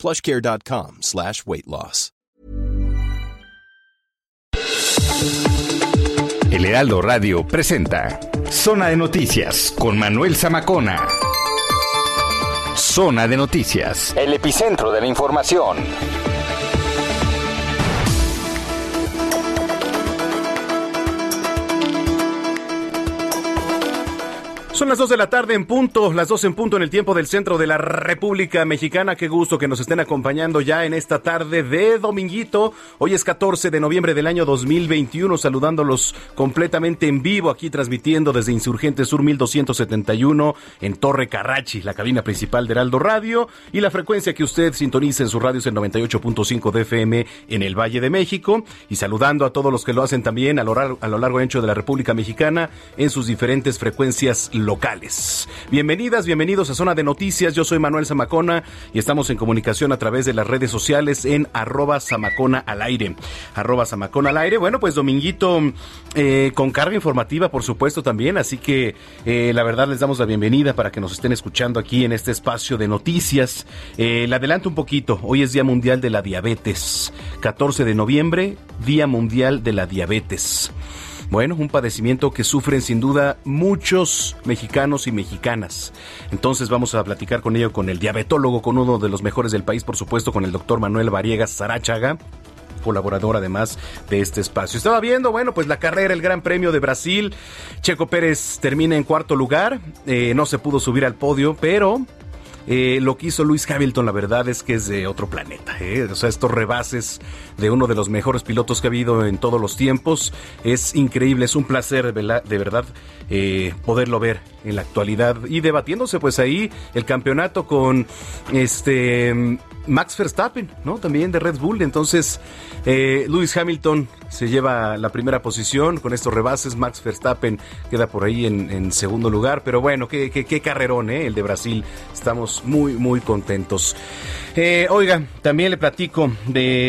plushcare.com slash weight loss. El Heraldo Radio presenta Zona de Noticias con Manuel Zamacona. Zona de Noticias, el epicentro de la información. Son las 2 de la tarde en punto, las 2 en punto en el tiempo del centro de la República Mexicana. Qué gusto que nos estén acompañando ya en esta tarde de dominguito. Hoy es 14 de noviembre del año 2021, saludándolos completamente en vivo aquí transmitiendo desde Insurgente Sur 1271 en Torre Carrachi, la cabina principal de Heraldo Radio y la frecuencia que usted sintoniza en su radio es el 98.5 de FM en el Valle de México y saludando a todos los que lo hacen también a lo, a lo largo ancho de la República Mexicana en sus diferentes frecuencias locales locales. Bienvenidas, bienvenidos a Zona de Noticias. Yo soy Manuel Zamacona y estamos en comunicación a través de las redes sociales en arroba Zamacona al aire. Zamacona al aire. Bueno, pues Dominguito eh, con carga informativa, por supuesto, también. Así que eh, la verdad les damos la bienvenida para que nos estén escuchando aquí en este espacio de noticias. Eh, le adelanto un poquito. Hoy es Día Mundial de la Diabetes. 14 de noviembre, Día Mundial de la Diabetes. Bueno, un padecimiento que sufren sin duda muchos mexicanos y mexicanas. Entonces vamos a platicar con ello con el diabetólogo, con uno de los mejores del país, por supuesto, con el doctor Manuel Variegas Sarachaga colaborador además de este espacio. Estaba viendo, bueno, pues la carrera, el Gran Premio de Brasil. Checo Pérez termina en cuarto lugar, eh, no se pudo subir al podio, pero eh, lo que hizo Luis Hamilton, la verdad es que es de otro planeta. ¿eh? O sea, estos rebases de uno de los mejores pilotos que ha habido en todos los tiempos es increíble, es un placer de verdad eh, poderlo ver en la actualidad y debatiéndose pues ahí el campeonato con este Max Verstappen, ¿no? También de Red Bull. Entonces, eh, Lewis Hamilton se lleva la primera posición con estos rebases. Max Verstappen queda por ahí en, segundo lugar. Pero bueno, qué, qué, carrerón, ¿eh? El de Brasil. Estamos muy, muy contentos. Eh, oiga, también le platico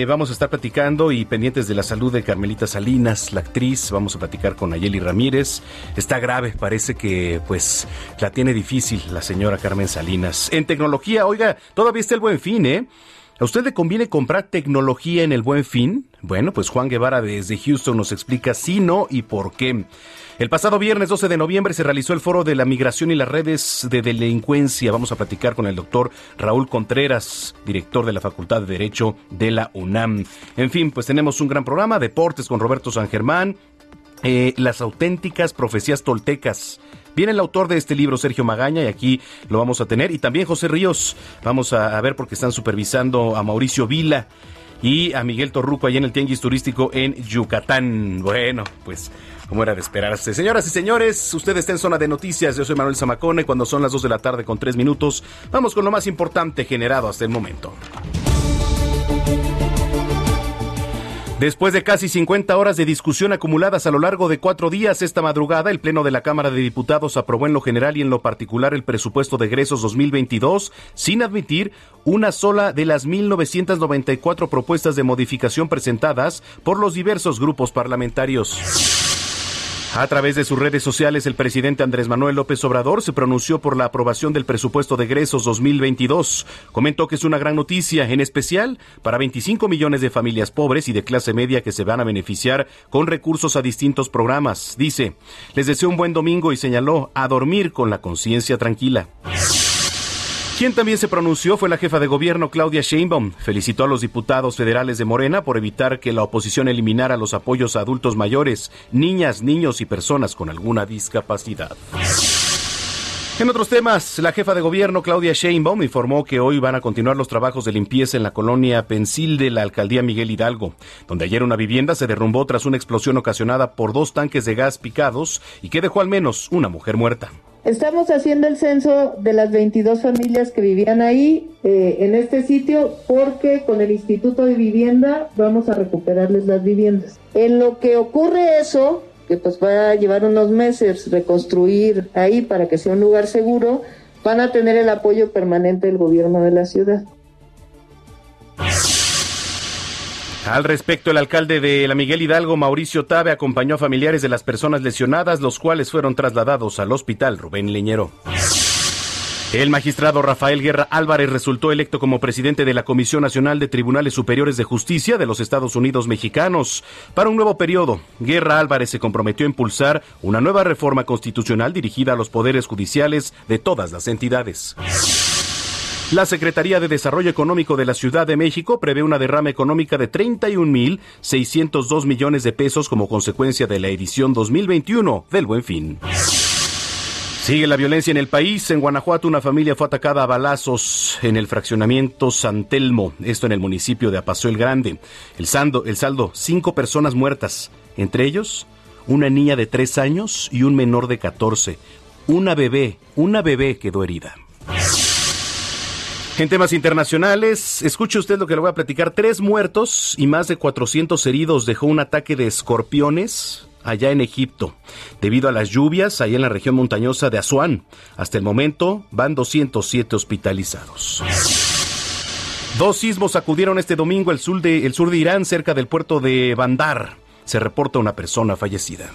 vamos a estar platicando y pendientes de la salud de Carmelita Salinas, la actriz. Vamos a platicar con Ayeli Ramírez. Está grave, parece que pues la tiene difícil la señora Carmen Salinas. En tecnología, oiga, todavía está el buen fin, ¿eh? ¿A usted le conviene comprar tecnología en el buen fin? Bueno, pues Juan Guevara desde Houston nos explica si no y por qué. El pasado viernes 12 de noviembre se realizó el foro de la migración y las redes de delincuencia. Vamos a platicar con el doctor Raúl Contreras, director de la Facultad de Derecho de la UNAM. En fin, pues tenemos un gran programa, deportes con Roberto San Germán, eh, las auténticas profecías toltecas Viene el autor de este libro, Sergio Magaña, y aquí lo vamos a tener. Y también José Ríos. Vamos a, ver porque están supervisando a Mauricio Vila y a Miguel Torruco allá en el Tianguis Turístico en Yucatán. Bueno, pues como era de esperarse. Señoras y señores, usted está en zona de noticias. Yo soy Manuel Zamacone. Cuando son las 2 de la tarde con 3 minutos, vamos con lo más importante generado hasta el momento. Después de casi 50 horas de discusión acumuladas a lo largo de cuatro días, esta madrugada el Pleno de la Cámara de Diputados aprobó en lo general y en lo particular el presupuesto de egresos 2022 sin admitir una sola de las 1.994 propuestas de modificación presentadas por los diversos grupos parlamentarios. A través de sus redes sociales, el presidente Andrés Manuel López Obrador se pronunció por la aprobación del presupuesto de egresos 2022. Comentó que es una gran noticia, en especial para 25 millones de familias pobres y de clase media que se van a beneficiar con recursos a distintos programas. Dice, les deseo un buen domingo y señaló a dormir con la conciencia tranquila. Quien también se pronunció fue la jefa de gobierno Claudia Sheinbaum. Felicitó a los diputados federales de Morena por evitar que la oposición eliminara los apoyos a adultos mayores, niñas, niños y personas con alguna discapacidad. En otros temas, la jefa de gobierno Claudia Sheinbaum informó que hoy van a continuar los trabajos de limpieza en la colonia Pensil de la alcaldía Miguel Hidalgo, donde ayer una vivienda se derrumbó tras una explosión ocasionada por dos tanques de gas picados y que dejó al menos una mujer muerta. Estamos haciendo el censo de las 22 familias que vivían ahí eh, en este sitio porque con el Instituto de Vivienda vamos a recuperarles las viviendas. En lo que ocurre eso, que pues va a llevar unos meses reconstruir ahí para que sea un lugar seguro, van a tener el apoyo permanente del gobierno de la ciudad. Al respecto, el alcalde de la Miguel Hidalgo, Mauricio Tabe, acompañó a familiares de las personas lesionadas, los cuales fueron trasladados al hospital Rubén Leñero. El magistrado Rafael Guerra Álvarez resultó electo como presidente de la Comisión Nacional de Tribunales Superiores de Justicia de los Estados Unidos Mexicanos. Para un nuevo periodo, Guerra Álvarez se comprometió a impulsar una nueva reforma constitucional dirigida a los poderes judiciales de todas las entidades. La Secretaría de Desarrollo Económico de la Ciudad de México prevé una derrama económica de 31.602 millones de pesos como consecuencia de la edición 2021 del Buen Fin. Sigue la violencia en el país. En Guanajuato una familia fue atacada a balazos en el fraccionamiento San Telmo, esto en el municipio de Apaso el Grande. El saldo, el saldo, cinco personas muertas, entre ellos una niña de tres años y un menor de 14. Una bebé, una bebé quedó herida. En temas internacionales, escuche usted lo que le voy a platicar. Tres muertos y más de 400 heridos dejó un ataque de escorpiones allá en Egipto, debido a las lluvias allá en la región montañosa de Asuán. Hasta el momento van 207 hospitalizados. Dos sismos sacudieron este domingo el sur de, el sur de Irán, cerca del puerto de Bandar. Se reporta una persona fallecida.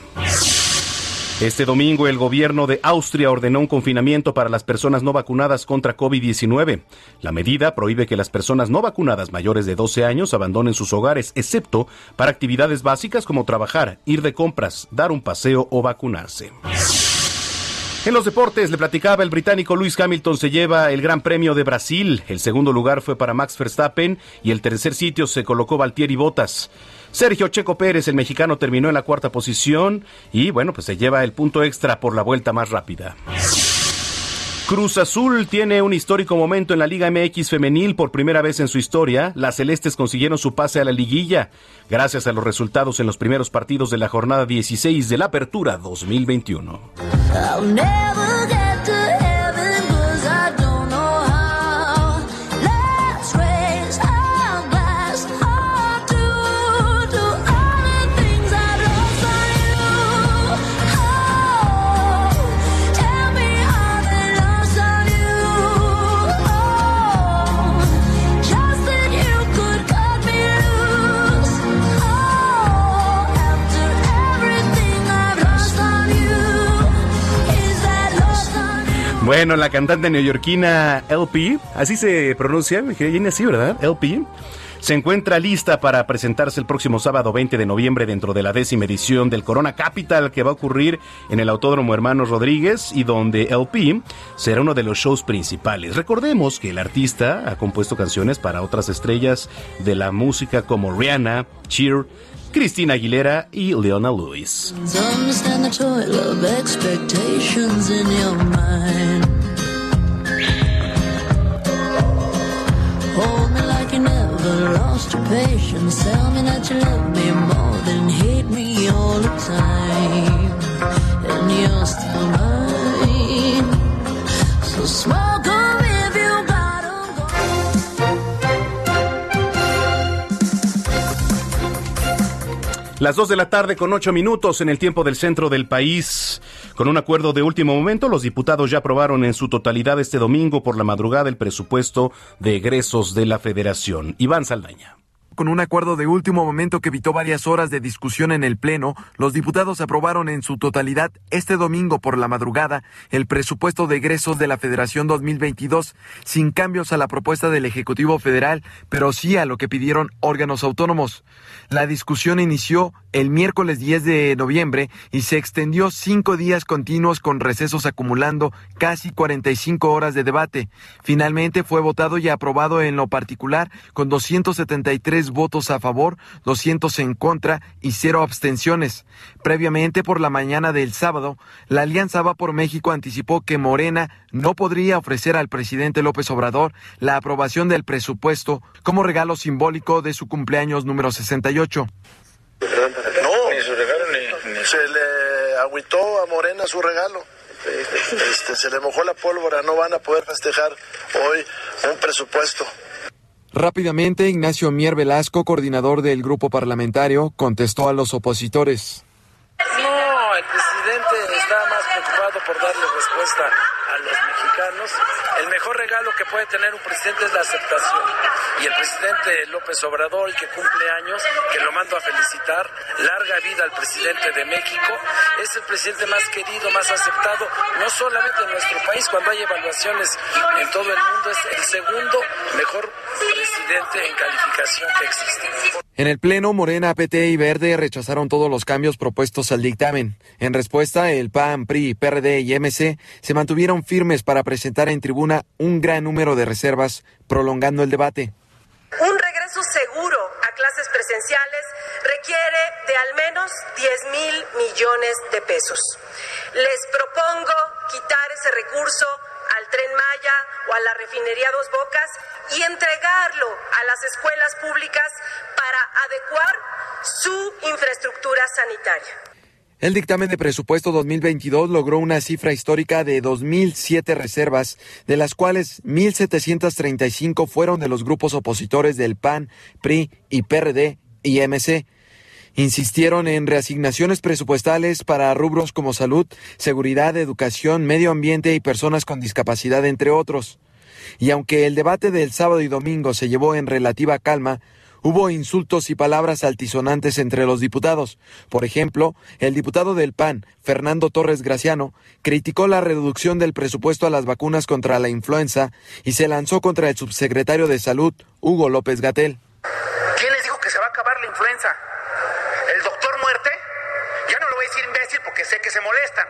Este domingo el gobierno de Austria ordenó un confinamiento para las personas no vacunadas contra COVID-19. La medida prohíbe que las personas no vacunadas mayores de 12 años abandonen sus hogares, excepto para actividades básicas como trabajar, ir de compras, dar un paseo o vacunarse. En los deportes, le platicaba el británico Lewis Hamilton se lleva el Gran Premio de Brasil. El segundo lugar fue para Max Verstappen y el tercer sitio se colocó Valtieri Bottas. Sergio Checo Pérez, el mexicano, terminó en la cuarta posición y bueno, pues se lleva el punto extra por la vuelta más rápida. Cruz Azul tiene un histórico momento en la Liga MX femenil por primera vez en su historia. Las celestes consiguieron su pase a la liguilla gracias a los resultados en los primeros partidos de la jornada 16 de la Apertura 2021. Bueno, la cantante neoyorquina LP, así se pronuncia, viene así, ¿verdad? LP. Se encuentra lista para presentarse el próximo sábado 20 de noviembre dentro de la décima edición del Corona Capital que va a ocurrir en el Autódromo Hermanos Rodríguez y donde LP será uno de los shows principales. Recordemos que el artista ha compuesto canciones para otras estrellas de la música como Rihanna, Cheer, Cristina Aguilera y Leona Lewis. Lost your patience. Tell me that you love me more than hate me all the time. And you're still mine. So smoke Las 2 de la tarde con 8 minutos en el tiempo del centro del país. Con un acuerdo de último momento, los diputados ya aprobaron en su totalidad este domingo por la madrugada el presupuesto de egresos de la Federación. Iván Saldaña. Con un acuerdo de último momento que evitó varias horas de discusión en el Pleno, los diputados aprobaron en su totalidad este domingo por la madrugada el presupuesto de egresos de la Federación 2022, sin cambios a la propuesta del Ejecutivo Federal, pero sí a lo que pidieron órganos autónomos. La discusión inició el miércoles 10 de noviembre y se extendió cinco días continuos con recesos acumulando casi 45 horas de debate. Finalmente fue votado y aprobado en lo particular con 273 votos a favor, 200 en contra y cero abstenciones. Previamente, por la mañana del sábado, la Alianza Va por México anticipó que Morena no podría ofrecer al presidente López Obrador la aprobación del presupuesto como regalo simbólico de su cumpleaños número 68. No, ni su regalo ni, se le agüitó a Morena su regalo. este, se le mojó la pólvora, no van a poder festejar hoy un presupuesto. Rápidamente, Ignacio Mier Velasco, coordinador del grupo parlamentario, contestó a los opositores. No, el presidente está más preocupado por darle respuesta mexicanos. El mejor regalo que puede tener un presidente es la aceptación. Y el presidente López Obrador, que cumple años, que lo mando a felicitar, larga vida al presidente de México, es el presidente más querido, más aceptado, no solamente en nuestro país, cuando hay evaluaciones en todo el mundo, es el segundo mejor presidente en calificación que existe. En el Pleno, Morena, PT y Verde rechazaron todos los cambios propuestos al dictamen. En respuesta, el PAN, PRI, PRD y MC se mantuvieron firmes para presentar en tribuna un gran número de reservas, prolongando el debate. Un regreso seguro a clases presenciales requiere de al menos 10 mil millones de pesos. Les propongo quitar ese recurso al tren Maya o a la refinería Dos Bocas y entregarlo a las escuelas públicas para adecuar su infraestructura sanitaria. El dictamen de presupuesto 2022 logró una cifra histórica de 2.007 reservas, de las cuales 1.735 fueron de los grupos opositores del PAN, PRI y PRD y MC. Insistieron en reasignaciones presupuestales para rubros como salud, seguridad, educación, medio ambiente y personas con discapacidad, entre otros. Y aunque el debate del sábado y domingo se llevó en relativa calma, Hubo insultos y palabras altisonantes entre los diputados. Por ejemplo, el diputado del PAN, Fernando Torres Graciano, criticó la reducción del presupuesto a las vacunas contra la influenza y se lanzó contra el subsecretario de Salud, Hugo López Gatel. ¿Quién les dijo que se va a acabar la influenza? ¿El doctor muerte? Ya no lo voy a decir imbécil porque sé que se molestan.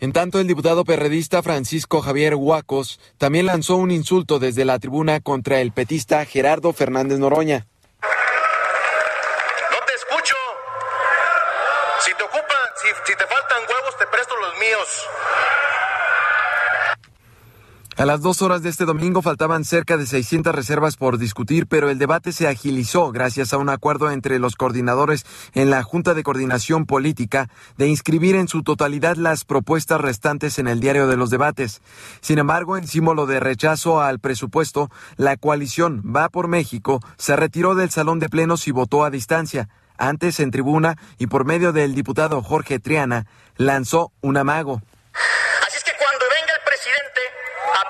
En tanto, el diputado perredista Francisco Javier Huacos también lanzó un insulto desde la tribuna contra el petista Gerardo Fernández Noroña. A las dos horas de este domingo faltaban cerca de 600 reservas por discutir, pero el debate se agilizó gracias a un acuerdo entre los coordinadores en la Junta de Coordinación Política de inscribir en su totalidad las propuestas restantes en el diario de los debates. Sin embargo, en símbolo de rechazo al presupuesto, la coalición Va por México se retiró del salón de plenos y votó a distancia. Antes, en tribuna y por medio del diputado Jorge Triana, lanzó un amago.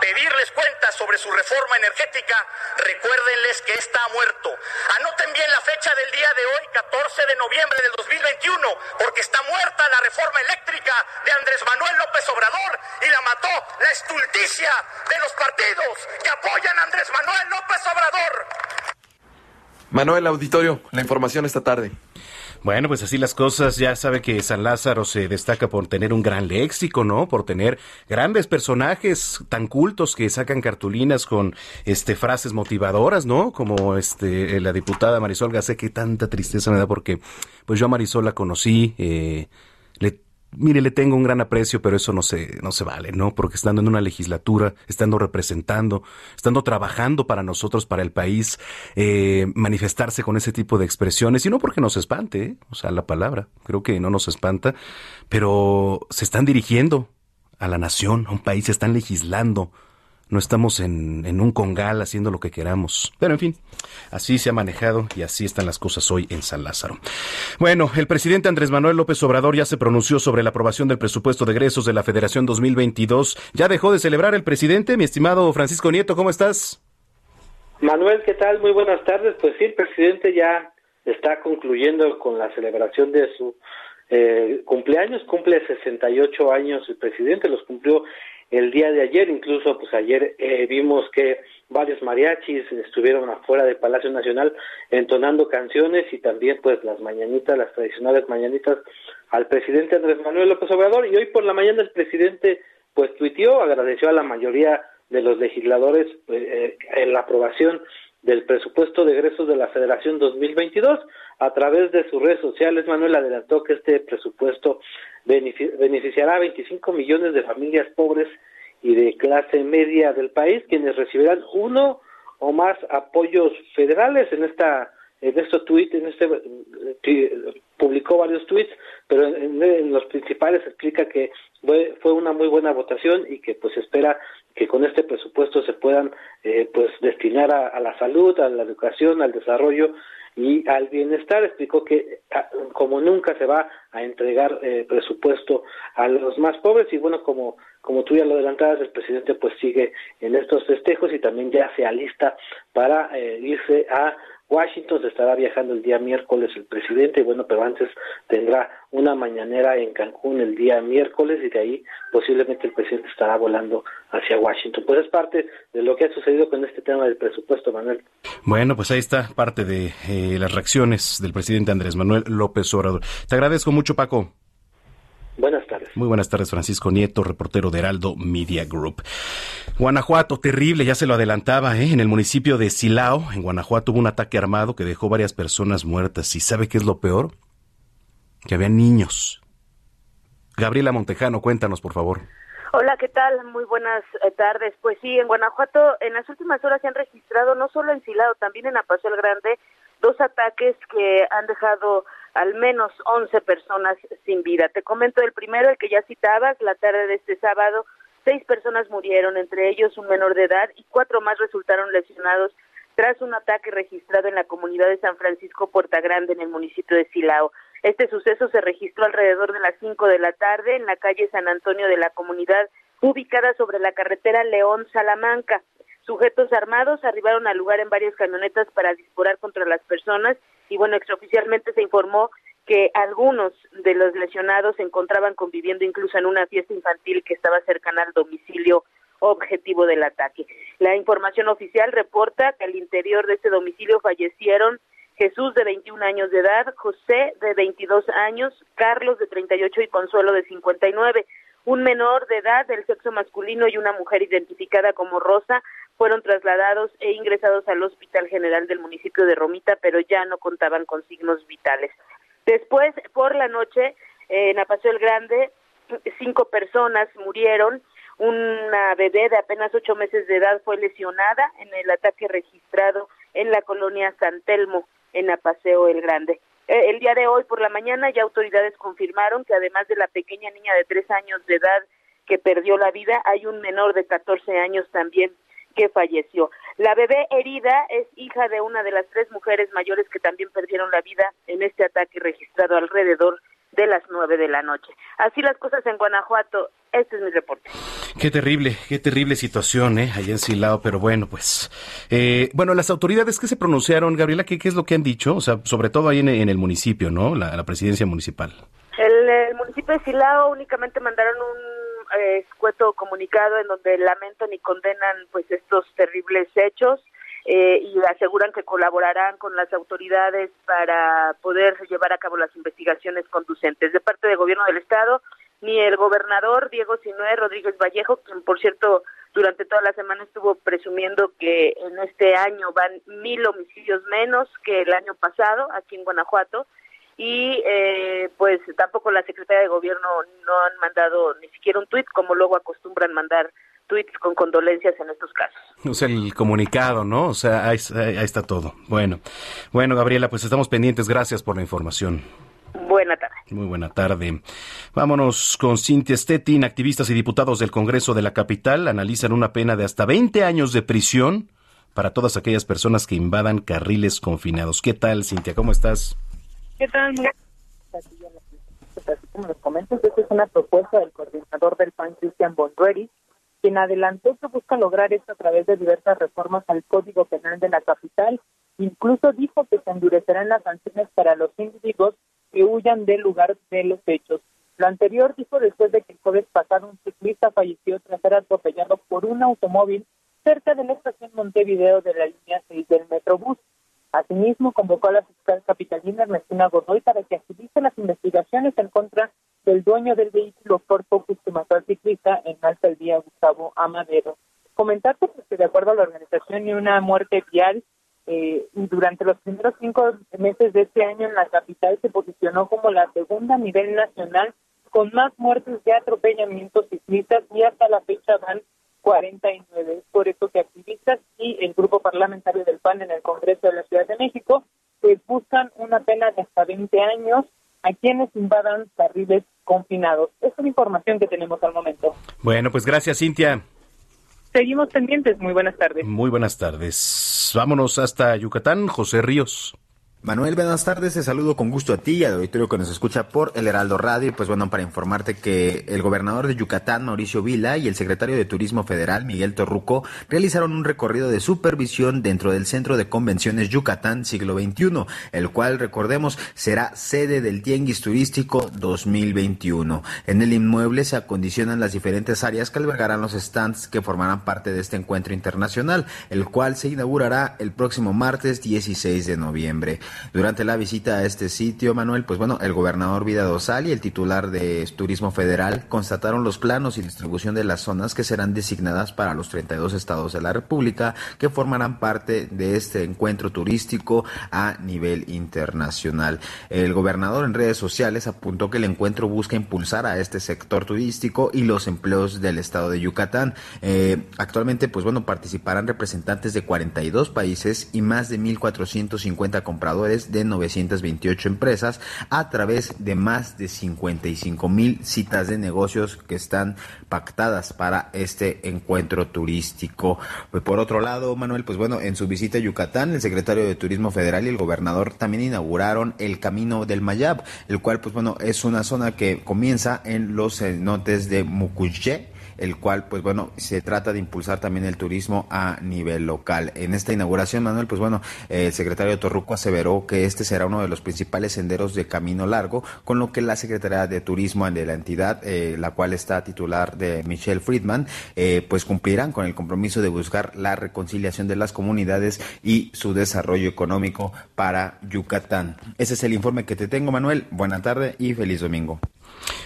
pedirles cuentas sobre su reforma energética, recuérdenles que está muerto. Anoten bien la fecha del día de hoy, 14 de noviembre del 2021, porque está muerta la reforma eléctrica de Andrés Manuel López Obrador y la mató la estulticia de los partidos que apoyan a Andrés Manuel López Obrador. Manuel Auditorio, la información esta tarde. Bueno, pues así las cosas. Ya sabe que San Lázaro se destaca por tener un gran léxico, ¿no? Por tener grandes personajes tan cultos que sacan cartulinas con este frases motivadoras, ¿no? Como este la diputada Marisol Gacé, que tanta tristeza me da porque pues yo a Marisol la conocí, eh, le mire, le tengo un gran aprecio, pero eso no se, no se vale, ¿no? Porque estando en una legislatura, estando representando, estando trabajando para nosotros, para el país, eh, manifestarse con ese tipo de expresiones, y no porque nos espante, ¿eh? o sea, la palabra, creo que no nos espanta, pero se están dirigiendo a la nación, a un país, se están legislando no estamos en, en, un congal haciendo lo que queramos. Pero en fin, así se ha manejado y así están las cosas hoy en San Lázaro. Bueno, el presidente Andrés Manuel López Obrador ya se pronunció sobre la aprobación del presupuesto de egresos de la Federación 2022. ¿Ya dejó de celebrar el presidente? Mi estimado Francisco Nieto, ¿cómo estás? Manuel, ¿qué tal? Muy buenas tardes. Pues sí, el presidente ya está concluyendo con la celebración de su eh, cumpleaños. Cumple 68 años el presidente, los cumplió el día de ayer, incluso pues ayer eh, vimos que varios mariachis estuvieron afuera del Palacio Nacional entonando canciones y también pues las mañanitas, las tradicionales mañanitas al presidente Andrés Manuel López Obrador. Y hoy por la mañana el presidente pues tuiteó, agradeció a la mayoría de los legisladores pues, eh, en la aprobación del presupuesto de egresos de la Federación 2022 a través de sus redes sociales Manuel adelantó que este presupuesto beneficiará a 25 millones de familias pobres y de clase media del país, quienes recibirán uno o más apoyos federales. En esta en este tweet, en este publicó varios tweets, pero en, los principales explica que fue, fue, una muy buena votación y que pues espera que con este presupuesto se puedan eh, pues destinar a, la salud, a la educación, al desarrollo y al bienestar. Explicó que ah, como nunca se va a entregar eh, presupuesto a los más pobres y bueno, como, como tú ya lo adelantabas, el presidente pues sigue en estos festejos y también ya se alista para eh, irse a Washington se estará viajando el día miércoles el presidente, bueno, pero antes tendrá una mañanera en Cancún el día miércoles y de ahí posiblemente el presidente estará volando hacia Washington. Pues es parte de lo que ha sucedido con este tema del presupuesto, Manuel. Bueno, pues ahí está parte de eh, las reacciones del presidente Andrés Manuel López Obrador. Te agradezco mucho, Paco. Buenas tardes. Muy buenas tardes, Francisco Nieto, reportero de Heraldo Media Group. Guanajuato, terrible, ya se lo adelantaba, ¿eh? en el municipio de Silao, en Guanajuato, hubo un ataque armado que dejó varias personas muertas. ¿Y sabe qué es lo peor? Que había niños. Gabriela Montejano, cuéntanos, por favor. Hola, ¿qué tal? Muy buenas eh, tardes. Pues sí, en Guanajuato en las últimas horas se han registrado, no solo en Silao, también en Apaso el Grande, dos ataques que han dejado al menos 11 personas sin vida. Te comento el primero, el que ya citabas, la tarde de este sábado, seis personas murieron, entre ellos un menor de edad, y cuatro más resultaron lesionados tras un ataque registrado en la comunidad de San Francisco Puerta Grande, en el municipio de Silao. Este suceso se registró alrededor de las 5 de la tarde en la calle San Antonio de la comunidad, ubicada sobre la carretera León-Salamanca. Sujetos armados arribaron al lugar en varias camionetas para disparar contra las personas y bueno, extraoficialmente se informó que algunos de los lesionados se encontraban conviviendo incluso en una fiesta infantil que estaba cercana al domicilio objetivo del ataque. La información oficial reporta que al interior de este domicilio fallecieron Jesús de 21 años de edad, José de 22 años, Carlos de 38 y Consuelo de 59. Un menor de edad del sexo masculino y una mujer identificada como Rosa fueron trasladados e ingresados al Hospital General del municipio de Romita, pero ya no contaban con signos vitales. Después, por la noche, en Apaseo el Grande, cinco personas murieron. Una bebé de apenas ocho meses de edad fue lesionada en el ataque registrado en la colonia San Telmo, en Apaseo el Grande. Eh, el día de hoy por la mañana ya autoridades confirmaron que además de la pequeña niña de tres años de edad que perdió la vida, hay un menor de 14 años también que falleció. La bebé herida es hija de una de las tres mujeres mayores que también perdieron la vida en este ataque registrado alrededor de las nueve de la noche. Así las cosas en Guanajuato. Este es mi reporte. Qué terrible, qué terrible situación, ¿eh? Allá en Silao, pero bueno, pues. Eh, bueno, las autoridades que se pronunciaron, Gabriela, ¿qué, ¿qué, es lo que han dicho? O sea, sobre todo ahí en, el municipio, ¿no? La, presidencia municipal. El, el municipio de Silao únicamente mandaron un escueto comunicado en donde lamentan y condenan pues estos terribles hechos eh, y aseguran que colaborarán con las autoridades para poder llevar a cabo las investigaciones conducentes. De parte del gobierno del estado, ni el gobernador Diego Sinué Rodríguez Vallejo, quien por cierto durante toda la semana estuvo presumiendo que en este año van mil homicidios menos que el año pasado aquí en Guanajuato, y eh, pues tampoco la Secretaría de Gobierno no han mandado ni siquiera un tuit como luego acostumbran mandar tweets con condolencias en estos casos. O sea, el comunicado, ¿no? O sea, ahí, está todo. Bueno, bueno, Gabriela, pues estamos pendientes. Gracias por la información. Buena tarde. Muy buena tarde. Vámonos con Cintia Stettin. Activistas y diputados del Congreso de la Capital analizan una pena de hasta 20 años de prisión para todas aquellas personas que invadan carriles confinados. ¿Qué tal, Cintia? ¿Cómo estás? ¿Qué tal? Así como les comento, esta es una propuesta del coordinador del PAN, Cristian Bonrueri, quien adelantó que busca lograr esto a través de diversas reformas al Código Penal de la capital. Incluso dijo que se endurecerán las sanciones para los individuos que huyan del lugar de los hechos. Lo anterior dijo después de que el jueves pasado un ciclista falleció tras ser atropellado por un automóvil cerca de la estación Montevideo de la línea 6 del Metrobús. Asimismo, convocó a la fiscal capitalina Ernestina Godoy para que agilice las investigaciones dueño del vehículo Ford Focus que mató al ciclista en Alta el día Gustavo Amadero. Comentarte que de acuerdo a la organización y una muerte vial, eh, durante los primeros cinco meses de este año en la capital se posicionó como la segunda a nivel nacional con más muertes de atropellamientos ciclistas y hasta la fecha van 49. Es por eso que activistas y el grupo parlamentario del PAN en el Congreso de la Ciudad de México pues buscan una pena de hasta 20 años a quienes invadan carriles confinados. Es la información que tenemos al momento. Bueno, pues gracias, Cintia. Seguimos pendientes. Muy buenas tardes. Muy buenas tardes. Vámonos hasta Yucatán. José Ríos. Manuel, buenas tardes. Te saludo con gusto a ti y al auditorio que nos escucha por el Heraldo Radio. Y pues bueno, para informarte que el gobernador de Yucatán, Mauricio Vila, y el secretario de Turismo Federal, Miguel Torruco, realizaron un recorrido de supervisión dentro del Centro de Convenciones Yucatán Siglo XXI, el cual, recordemos, será sede del Tianguis Turístico 2021. En el inmueble se acondicionan las diferentes áreas que albergarán los stands que formarán parte de este encuentro internacional, el cual se inaugurará el próximo martes 16 de noviembre. Durante la visita a este sitio, Manuel, pues bueno, el gobernador Vida Dosal y el titular de Turismo Federal constataron los planos y distribución de las zonas que serán designadas para los 32 estados de la República que formarán parte de este encuentro turístico a nivel internacional. El gobernador en redes sociales apuntó que el encuentro busca impulsar a este sector turístico y los empleos del estado de Yucatán. Eh, actualmente, pues bueno, participarán representantes de 42 países y más de 1.450 compradores de 928 empresas a través de más de 55 mil citas de negocios que están pactadas para este encuentro turístico. Pues por otro lado, Manuel, pues bueno, en su visita a Yucatán, el secretario de Turismo Federal y el gobernador también inauguraron el Camino del Mayab, el cual, pues bueno, es una zona que comienza en los cenotes de Mucuyé el cual, pues bueno, se trata de impulsar también el turismo a nivel local. En esta inauguración, Manuel, pues bueno, el secretario Torruco aseveró que este será uno de los principales senderos de camino largo, con lo que la Secretaría de Turismo de la entidad, eh, la cual está titular de Michelle Friedman, eh, pues cumplirán con el compromiso de buscar la reconciliación de las comunidades y su desarrollo económico para Yucatán. Ese es el informe que te tengo, Manuel. Buena tarde y feliz domingo.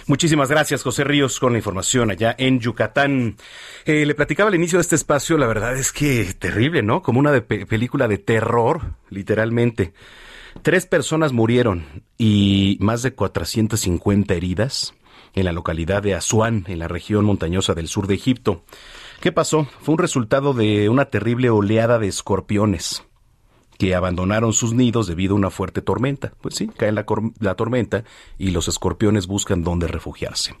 Muchísimas gracias, José Ríos, con la información allá en Yucatán. Eh, le platicaba al inicio de este espacio, la verdad es que terrible, ¿no? Como una película de terror, literalmente. Tres personas murieron y más de 450 heridas en la localidad de Asuán, en la región montañosa del sur de Egipto. ¿Qué pasó? Fue un resultado de una terrible oleada de escorpiones que abandonaron sus nidos debido a una fuerte tormenta. Pues sí, cae la, tormenta y los escorpiones buscan dónde refugiarse.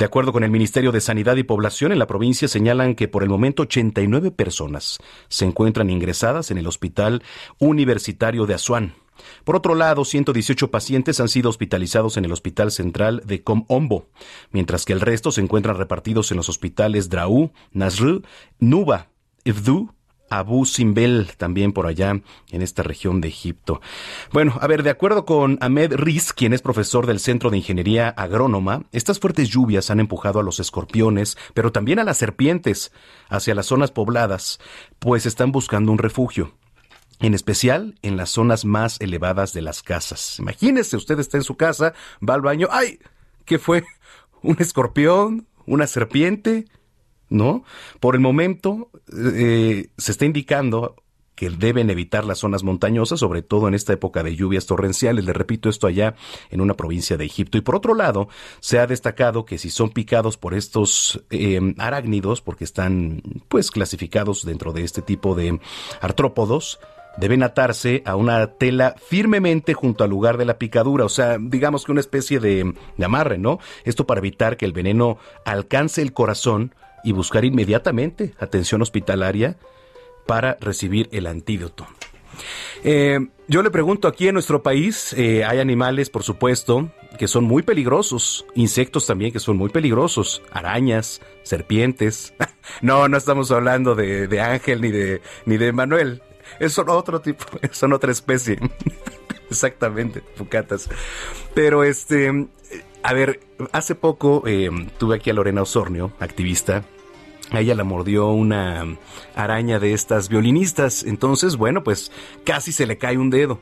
De acuerdo con el Ministerio de Sanidad y Población, en la provincia señalan que por el momento 89 personas se encuentran ingresadas en el Hospital Universitario de Asuán. Por otro lado, 118 pacientes han sido hospitalizados en el Hospital Central de Comombo, mientras que el resto se encuentran repartidos en los hospitales Draú, Nasr, Nuba, Ifdu, Abu Simbel, también por allá en esta región de Egipto. Bueno, a ver, de acuerdo con Ahmed Riz, quien es profesor del Centro de Ingeniería Agrónoma, estas fuertes lluvias han empujado a los escorpiones, pero también a las serpientes, hacia las zonas pobladas, pues están buscando un refugio. En especial en las zonas más elevadas de las casas. Imagínese, usted está en su casa, va al baño, ¡ay! ¿Qué fue? ¿Un escorpión? ¿Una serpiente? ¿No? Por el momento eh, se está indicando que deben evitar las zonas montañosas, sobre todo en esta época de lluvias torrenciales. Le repito esto allá en una provincia de Egipto. Y por otro lado, se ha destacado que si son picados por estos eh, arácnidos, porque están pues clasificados dentro de este tipo de artrópodos, deben atarse a una tela firmemente junto al lugar de la picadura, o sea, digamos que una especie de, de amarre, ¿no? Esto para evitar que el veneno alcance el corazón y buscar inmediatamente atención hospitalaria para recibir el antídoto. Eh, yo le pregunto, aquí en nuestro país eh, hay animales, por supuesto, que son muy peligrosos, insectos también que son muy peligrosos, arañas, serpientes. no, no estamos hablando de, Ángel ni de, ni de Manuel, son otro tipo, son otra especie. Exactamente, fucatas. Pero este, a ver, hace poco eh, tuve aquí a Lorena Osornio, activista, a ella la mordió una araña de estas violinistas. Entonces, bueno, pues casi se le cae un dedo.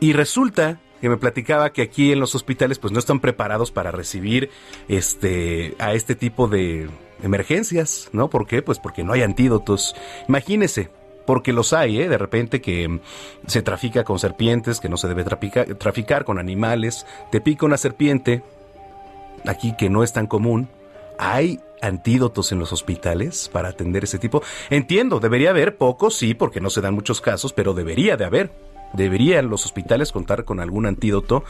Y resulta que me platicaba que aquí en los hospitales pues no están preparados para recibir este a este tipo de emergencias, ¿no? ¿Por qué? Pues porque no hay antídotos. Imagínese, porque los hay, ¿eh? De repente que se trafica con serpientes, que no se debe traficar, traficar con animales, te pica una serpiente, aquí que no es tan común, hay antídotos en los hospitales para atender ese tipo? Entiendo, debería haber pocos, sí, porque no se dan muchos casos, pero debería de haber. deberían los hospitales contar con algún antídoto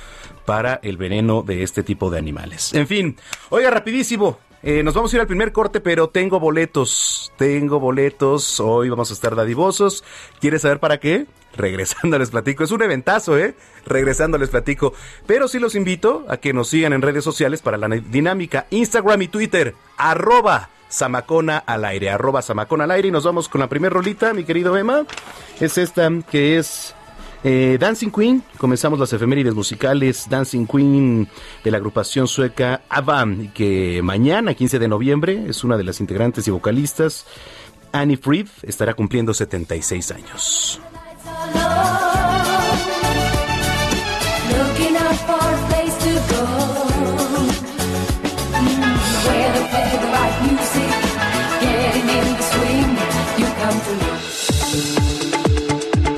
para el veneno de este tipo de animales. En fin, oiga, rapidísimo. Eh, nos vamos a ir al primer corte, pero tengo boletos. Tengo boletos. Hoy vamos a estar dadivosos. ¿Quieres saber para qué? Regresando les platico. Es un eventazo, ¿eh? Regresando les platico. Pero sí los invito a que nos sigan en redes sociales para la dinámica Instagram y Twitter. Arroba Samacona al aire. Arroba Samacona al aire. Y nos vamos con la primera rolita, mi querido Emma. Es esta que es eh, Dancing Queen, comenzamos las efemérides musicales Dancing Queen de la agrupación sueca ABBA, que mañana, 15 de noviembre, es una de las integrantes y vocalistas. Annie Fried estará cumpliendo 76 años.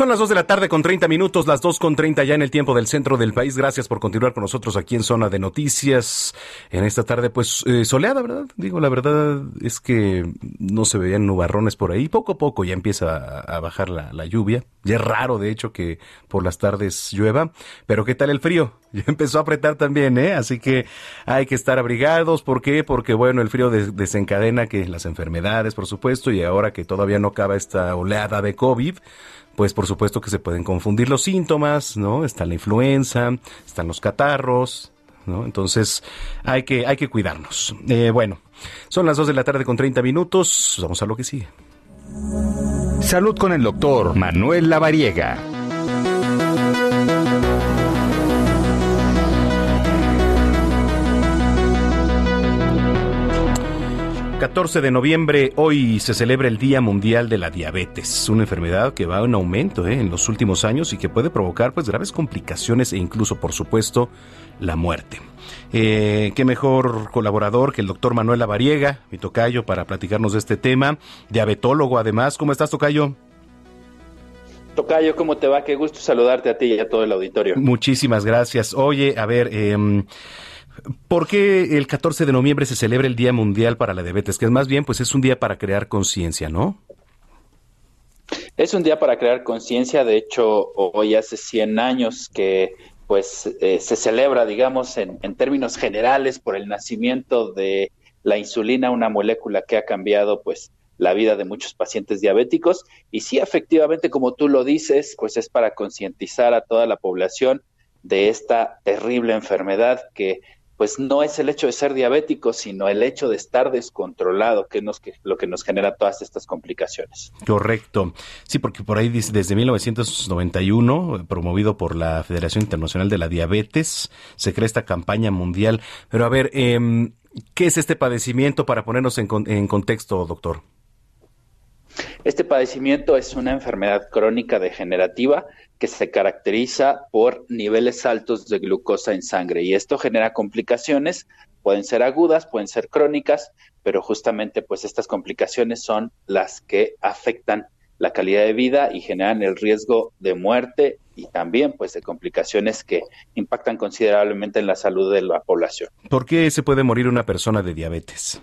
Son las 2 de la tarde con 30 minutos, las 2 con 30 ya en el tiempo del centro del país. Gracias por continuar con nosotros aquí en Zona de Noticias. En esta tarde, pues, eh, soleada, ¿verdad? Digo, la verdad es que no se veían nubarrones por ahí. Poco a poco ya empieza a, bajar la, la, lluvia. Ya es raro, de hecho, que por las tardes llueva. Pero ¿qué tal el frío? Ya empezó a apretar también, ¿eh? Así que hay que estar abrigados. ¿Por qué? Porque, bueno, el frío desencadena que las enfermedades, por supuesto, y ahora que todavía no acaba esta oleada de COVID, pues por supuesto que se pueden confundir los síntomas, ¿no? Está la influenza, están los catarros, ¿no? Entonces hay que, hay que cuidarnos. Eh, bueno, son las 2 de la tarde con 30 minutos, vamos a lo que sigue. Salud con el doctor Manuel Lavariega. 14 de noviembre, hoy se celebra el Día Mundial de la Diabetes, una enfermedad que va en aumento ¿eh? en los últimos años y que puede provocar pues graves complicaciones e incluso, por supuesto, la muerte. Eh, qué mejor colaborador que el doctor Manuel Lavariega, mi tocayo, para platicarnos de este tema, diabetólogo además. ¿Cómo estás, tocayo? Tocayo, ¿cómo te va? Qué gusto saludarte a ti y a todo el auditorio. Muchísimas gracias. Oye, a ver, eh, ¿Por qué el 14 de noviembre se celebra el Día Mundial para la Diabetes? Que es más bien, pues es un día para crear conciencia, ¿no? Es un día para crear conciencia. De hecho, hoy hace 100 años que pues eh, se celebra, digamos, en, en términos generales por el nacimiento de la insulina, una molécula que ha cambiado, pues, la vida de muchos pacientes diabéticos. Y sí, efectivamente, como tú lo dices, pues es para concientizar a toda la población de esta terrible enfermedad que pues no es el hecho de ser diabético, sino el hecho de estar descontrolado, que, que lo que nos genera todas estas complicaciones. Correcto. Sí, porque por ahí desde 1991, promovido por la Federación Internacional de la Diabetes, se crea esta campaña mundial. Pero a ver, eh, ¿qué es este padecimiento para ponernos en, en contexto, doctor? Este padecimiento es una enfermedad crónica degenerativa que se caracteriza por niveles altos de glucosa en sangre y esto genera complicaciones, pueden ser agudas, pueden ser crónicas, pero justamente pues estas complicaciones son las que afectan la calidad de vida y generan el riesgo de muerte y también pues de complicaciones que impactan considerablemente en la salud de la población. ¿Por qué se puede morir una persona de diabetes?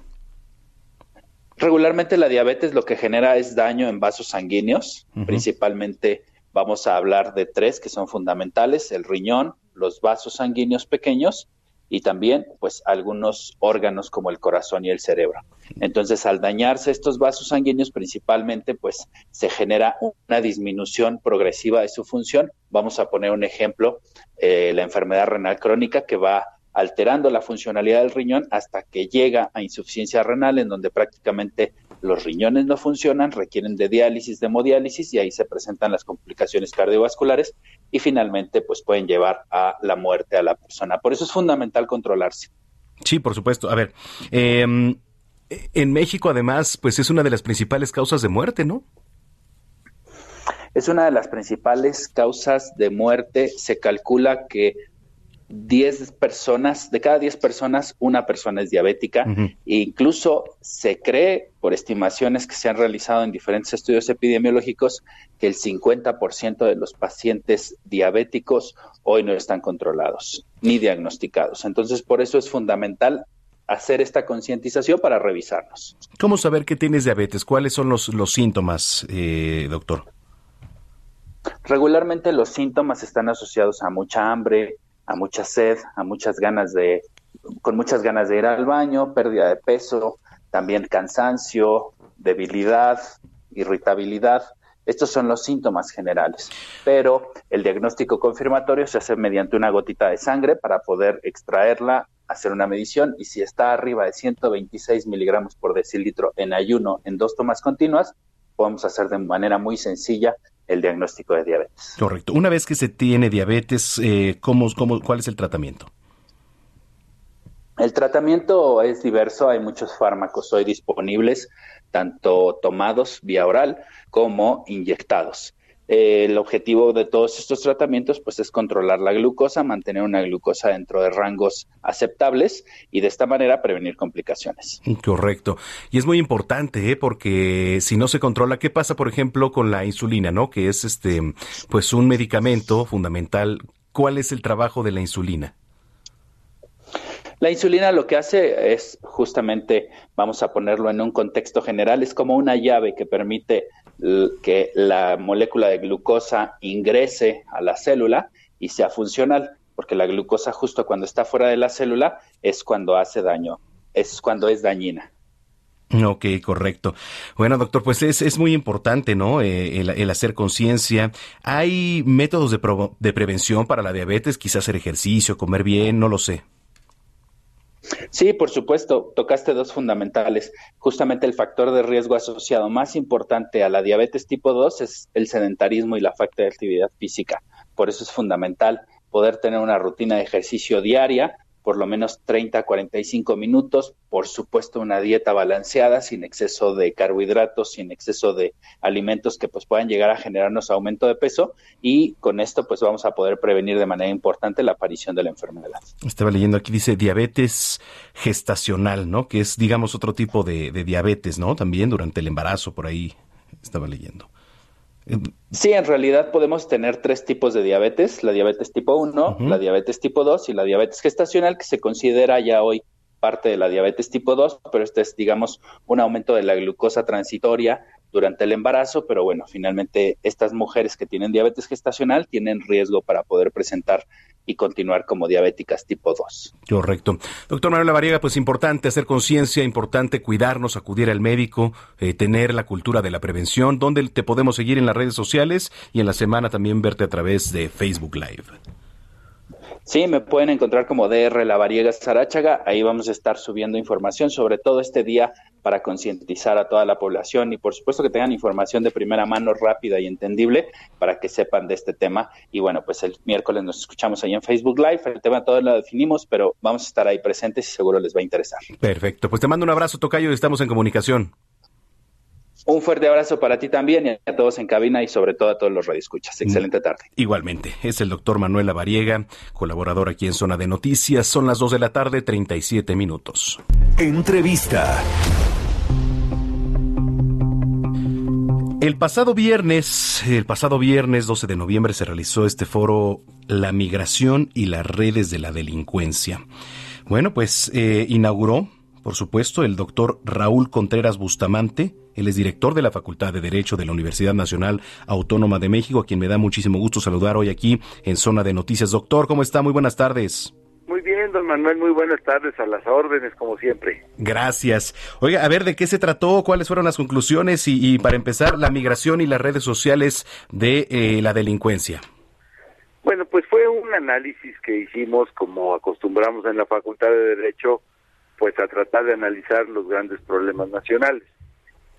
Regularmente la diabetes lo que genera es daño en vasos sanguíneos, principalmente vamos a hablar de tres que son fundamentales, el riñón, los vasos sanguíneos pequeños y también pues algunos órganos como el corazón y el cerebro. Entonces, al dañarse estos vasos sanguíneos principalmente pues se genera una disminución progresiva de su función. Vamos a poner un ejemplo, eh, la enfermedad renal crónica que va alterando la funcionalidad del riñón hasta que llega a insuficiencia renal en donde prácticamente los riñones no funcionan, requieren de diálisis, de hemodiálisis y ahí se presentan las complicaciones cardiovasculares y finalmente pues pueden llevar a la muerte a la persona. Por eso es fundamental controlarse. Sí, por supuesto. A ver, em, en México además pues es una de las principales causas de muerte, ¿no? Es una de las principales causas de muerte. Se calcula que 10 personas, de cada 10 personas, una persona es diabética. e incluso se cree, por estimaciones que se han realizado en diferentes estudios epidemiológicos, que el 50% de los pacientes diabéticos hoy no están controlados ni diagnosticados. Entonces, por eso es fundamental hacer esta concientización para revisarnos. ¿Cómo saber que tienes diabetes? ¿Cuáles son los, los síntomas, eh, doctor? Regularmente los síntomas están asociados a mucha hambre, a mucha sed, a muchas ganas de, con muchas ganas de ir al baño, pérdida de peso, también cansancio, debilidad, irritabilidad. Estos son los síntomas generales, pero el diagnóstico confirmatorio se hace mediante una gotita de sangre para poder extraerla, hacer una medición y si está arriba de 126 miligramos por decilitro en ayuno en dos tomas continuas, podemos hacer de manera muy sencilla el diagnóstico de diabetes. Correcto. Una vez que se tiene diabetes, eh, ¿cómo, cómo, cuál es el tratamiento? El tratamiento es diverso, hay muchos fármacos hoy disponibles, tanto tomados vía oral como inyectados el objetivo de todos estos tratamientos pues es controlar la glucosa, mantener una glucosa dentro de rangos aceptables y de esta manera prevenir complicaciones. Correcto. Y es muy importante, ¿eh? porque si no se controla, ¿qué pasa, por ejemplo, con la insulina, no? Que es este, pues un medicamento fundamental. ¿Cuál es el trabajo de la insulina? La insulina lo que hace es justamente, vamos a ponerlo en un contexto general, es como una llave que permite que la molécula de glucosa ingrese a la célula y sea funcional, porque la glucosa justo cuando está fuera de la célula es cuando hace daño, es cuando es dañina. Ok, correcto. Bueno, doctor, pues es, es muy importante, ¿no? Eh, el, hacer conciencia. ¿Hay métodos de, de prevención para la diabetes? Quizás hacer ejercicio, comer bien, no lo sé. Sí, por supuesto, tocaste dos fundamentales. Justamente el factor de riesgo asociado más importante a la diabetes tipo 2 es el sedentarismo y la falta de actividad física. Por eso es fundamental poder tener una rutina de ejercicio diaria por lo menos 30 a 45 minutos, por supuesto una dieta balanceada, sin exceso de carbohidratos, sin exceso de alimentos que pues puedan llegar a generarnos aumento de peso y con esto pues vamos a poder prevenir de manera importante la aparición de la enfermedad. Estaba leyendo aquí, dice diabetes gestacional, ¿no? Que es digamos otro tipo de, de diabetes, ¿no? También durante el embarazo, por ahí estaba leyendo. Sí, en realidad podemos tener tres tipos de diabetes, la diabetes tipo 1, la diabetes tipo 2 y la diabetes gestacional, que se considera ya hoy parte de la diabetes tipo 2, pero este es, digamos, un aumento de la glucosa transitoria durante el embarazo, pero bueno, finalmente estas mujeres que tienen diabetes gestacional tienen riesgo para poder presentar y continuar como diabéticas tipo 2. Correcto. Doctor Manuel Lavariega, pues importante hacer conciencia, importante cuidarnos, acudir al médico, eh, tener la cultura de la prevención. ¿Dónde te podemos seguir en las redes sociales y en la semana también verte a través de Facebook Live? Sí, me pueden encontrar como DR La Variega Sarachaga. Ahí vamos a estar subiendo información sobre todo este día para concientizar a toda la población y por supuesto que tengan información de primera mano rápida y entendible para que sepan de este tema. Y bueno, pues el miércoles nos escuchamos ahí en Facebook Live. El tema todo lo definimos, pero vamos a estar ahí presentes y seguro les va a interesar. Perfecto. Pues te mando un abrazo, Tocayo, y estamos en comunicación. Un fuerte abrazo para ti también y a todos en cabina y sobre todo a todos los radioescuchas. Excelente tarde. Igualmente, es el doctor Manuel Lavariega, colaborador aquí en Zona de Noticias. Son las 2 de la tarde, 37 minutos. Entrevista. El pasado viernes, el pasado viernes 12 de noviembre se realizó este foro La migración y las redes de la delincuencia. Bueno, pues eh, inauguró, por supuesto, el doctor Raúl Contreras Bustamante, él es director de la Facultad de Derecho de la Universidad Nacional Autónoma de México, a quien me da muchísimo gusto saludar hoy aquí en Zona de Noticias. Doctor, ¿cómo está? Muy buenas tardes. Muy bien, don Manuel, muy buenas tardes, a las órdenes, como siempre. Gracias. Oiga, a ver, ¿de qué se trató? ¿Cuáles fueron las conclusiones? Y, para empezar, la migración y las redes sociales de eh, la delincuencia. Bueno, pues fue un análisis que hicimos, como acostumbramos en la Facultad de Derecho, pues a tratar de analizar los grandes problemas nacionales.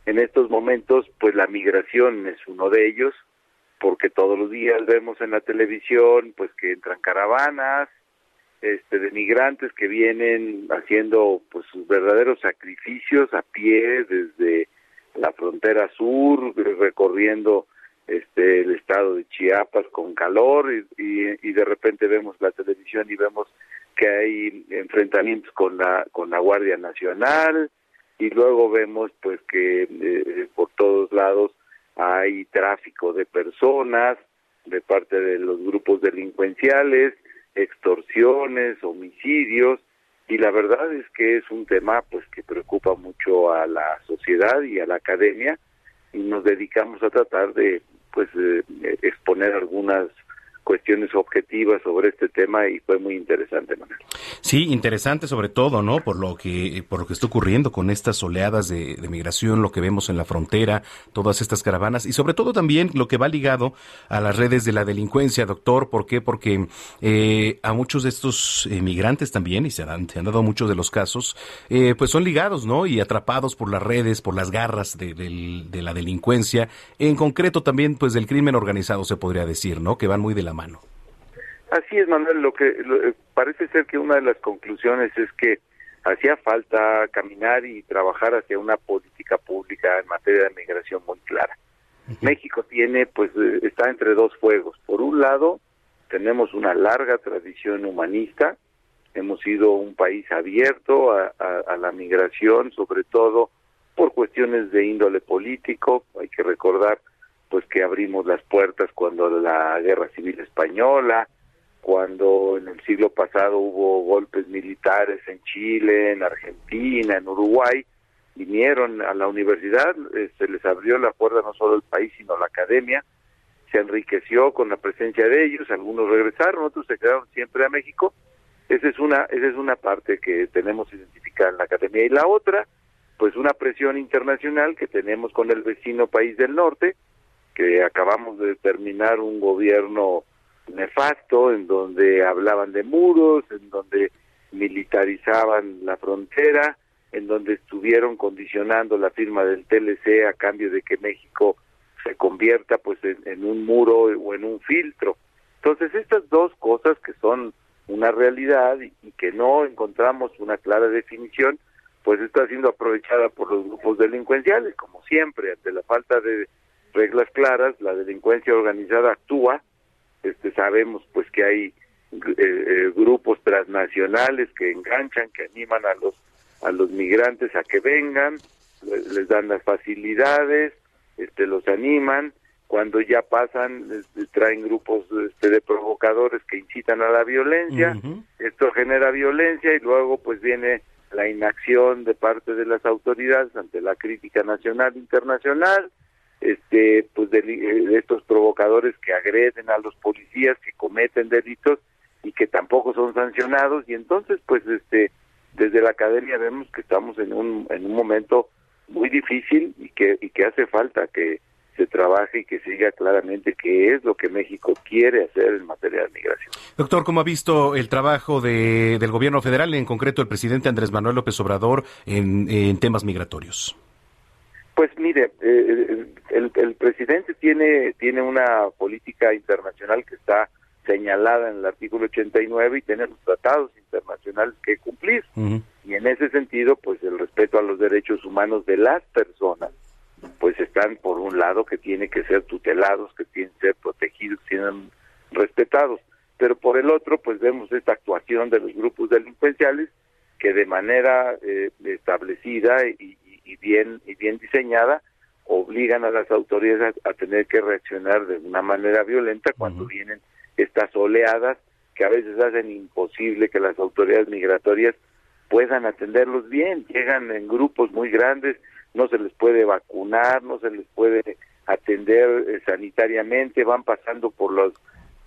En estos momentos, pues la migración es uno de ellos, porque todos los días vemos en la televisión, pues que entran caravanas, este, de migrantes que vienen haciendo pues sus verdaderos sacrificios a pie desde la frontera sur, recorriendo este el estado de Chiapas con calor y, y, de repente vemos la televisión y vemos que hay enfrentamientos con la con la Guardia Nacional y luego vemos pues que eh, por todos lados hay tráfico de personas de parte de los grupos delincuenciales, extorsiones, homicidios y la verdad es que es un tema pues que preocupa mucho a la sociedad y a la academia y nos dedicamos a tratar de pues eh, exponer algunas cuestiones objetivas sobre este tema y fue muy interesante, Manuel. Sí, interesante sobre todo, ¿no? Por lo que por lo que está ocurriendo con estas oleadas de, migración, lo que vemos en la frontera, todas estas caravanas y sobre todo también lo que va ligado a las redes de la delincuencia, doctor. ¿Por qué? Porque eh, a muchos de estos migrantes también y se han, se han dado muchos de los casos, eh, pues son ligados, ¿no? Y atrapados por las redes, por las garras de, de la delincuencia, en concreto también, pues del crimen organizado se podría decir, ¿no? Que van muy de la mano. Así es, Manuel. Lo que eh, parece ser que una de las conclusiones es que hacía falta caminar y trabajar hacia una política pública en materia de migración muy clara. México tiene, pues, eh, está entre dos fuegos. Por un lado, tenemos una larga tradición humanista. Hemos sido un país abierto a, a la migración, sobre todo por cuestiones de índole político. Hay que recordar pues que abrimos las puertas cuando la guerra civil española, cuando en el siglo pasado hubo golpes militares en Chile, en Argentina, en Uruguay, vinieron a la universidad, eh, se les abrió la puerta no solo el país, sino la academia, se enriqueció con la presencia de ellos, algunos regresaron, otros se quedaron siempre a México. Esa es una esa es una parte que tenemos identificada en la academia y la otra, pues una presión internacional que tenemos con el vecino país del norte, que acabamos de terminar un gobierno nefasto en donde hablaban de muros, en donde militarizaban la frontera, en donde estuvieron condicionando la firma del TLC a cambio de que México se convierta pues en, un muro o en un filtro. Entonces estas dos cosas que son una realidad y, y, que no encontramos una clara definición, pues está siendo aprovechada por los grupos delincuenciales, como siempre, ante la falta de reglas claras, la delincuencia organizada actúa, este sabemos pues que hay eh, eh, grupos transnacionales que enganchan, que animan a los a los migrantes a que vengan, les, dan las facilidades, este los animan, cuando ya pasan este, traen grupos este, de provocadores que incitan a la violencia, esto genera violencia y luego pues viene la inacción de parte de las autoridades ante la crítica nacional e internacional, este pues eh, de, estos provocadores que agreden a los policías que cometen delitos y que tampoco son sancionados y entonces pues este desde la academia vemos que estamos en un en un momento muy difícil y que y que hace falta que se trabaje y que se diga claramente qué es lo que México quiere hacer en materia de migración. Doctor, ¿cómo ha visto el trabajo de, del gobierno federal, en concreto el presidente Andrés Manuel López Obrador, en, en temas migratorios? Pues mire, eh, el, el, presidente tiene, tiene una política internacional que está señalada en el artículo 89 y tiene los tratados internacionales que cumplir. Y en ese sentido, pues el respeto a los derechos humanos de las personas, pues están por un lado que tiene que ser tutelados, que tienen que ser protegidos, tienen respetados. Pero por el otro, pues vemos esta actuación de los grupos delincuenciales que de manera eh, establecida y, y bien y bien diseñada obligan a las autoridades a, tener que reaccionar de una manera violenta cuando vienen estas oleadas que a veces hacen imposible que las autoridades migratorias puedan atenderlos bien, llegan en grupos muy grandes, no se les puede vacunar, no se les puede atender eh, sanitariamente, van pasando por los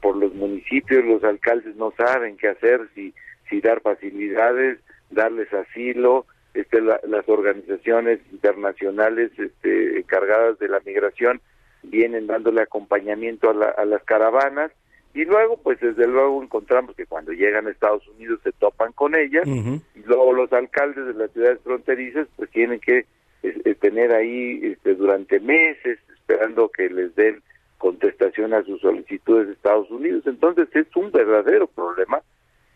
por los municipios, los alcaldes no saben qué hacer, si si dar facilidades, darles asilo, este, las organizaciones internacionales este, encargadas de la migración vienen dándole acompañamiento a, las caravanas y luego pues desde luego encontramos que cuando llegan a Estados Unidos se topan con ellas y luego los alcaldes de las ciudades fronterizas pues tienen que tener ahí este, durante meses esperando que les den contestación a sus solicitudes de Estados Unidos. Entonces es un verdadero problema